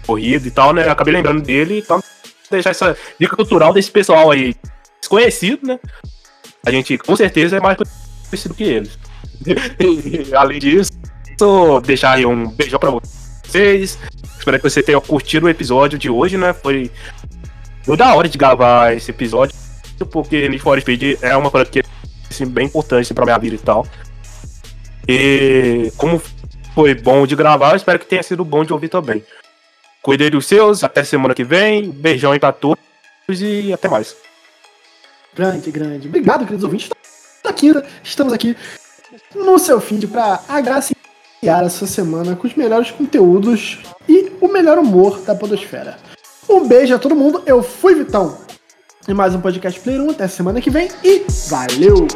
corrida e tal, né? Eu acabei lembrando dele, então deixar essa dica cultural desse pessoal aí desconhecido, né? A gente com certeza é mais conhecido que eles. [laughs] e, além disso, deixar aí um beijão pra vocês. Espero que você tenha curtido o episódio de hoje, né? Foi, da hora de gravar esse episódio porque Need for Speed é uma franquia assim, bem importante pra minha vida e tal. E como foi bom de gravar, espero que tenha sido bom de ouvir também. Cuidei dos seus, até semana que vem. Beijão aí pra todos e até mais. Grande, grande. Obrigado, queridos ouvintes. Aqui, estamos aqui no seu feed para agraciar a sua semana com os melhores conteúdos e o melhor humor da Podosfera. Um beijo a todo mundo. Eu fui Vitão e mais um podcast Player 1. Até semana que vem e valeu!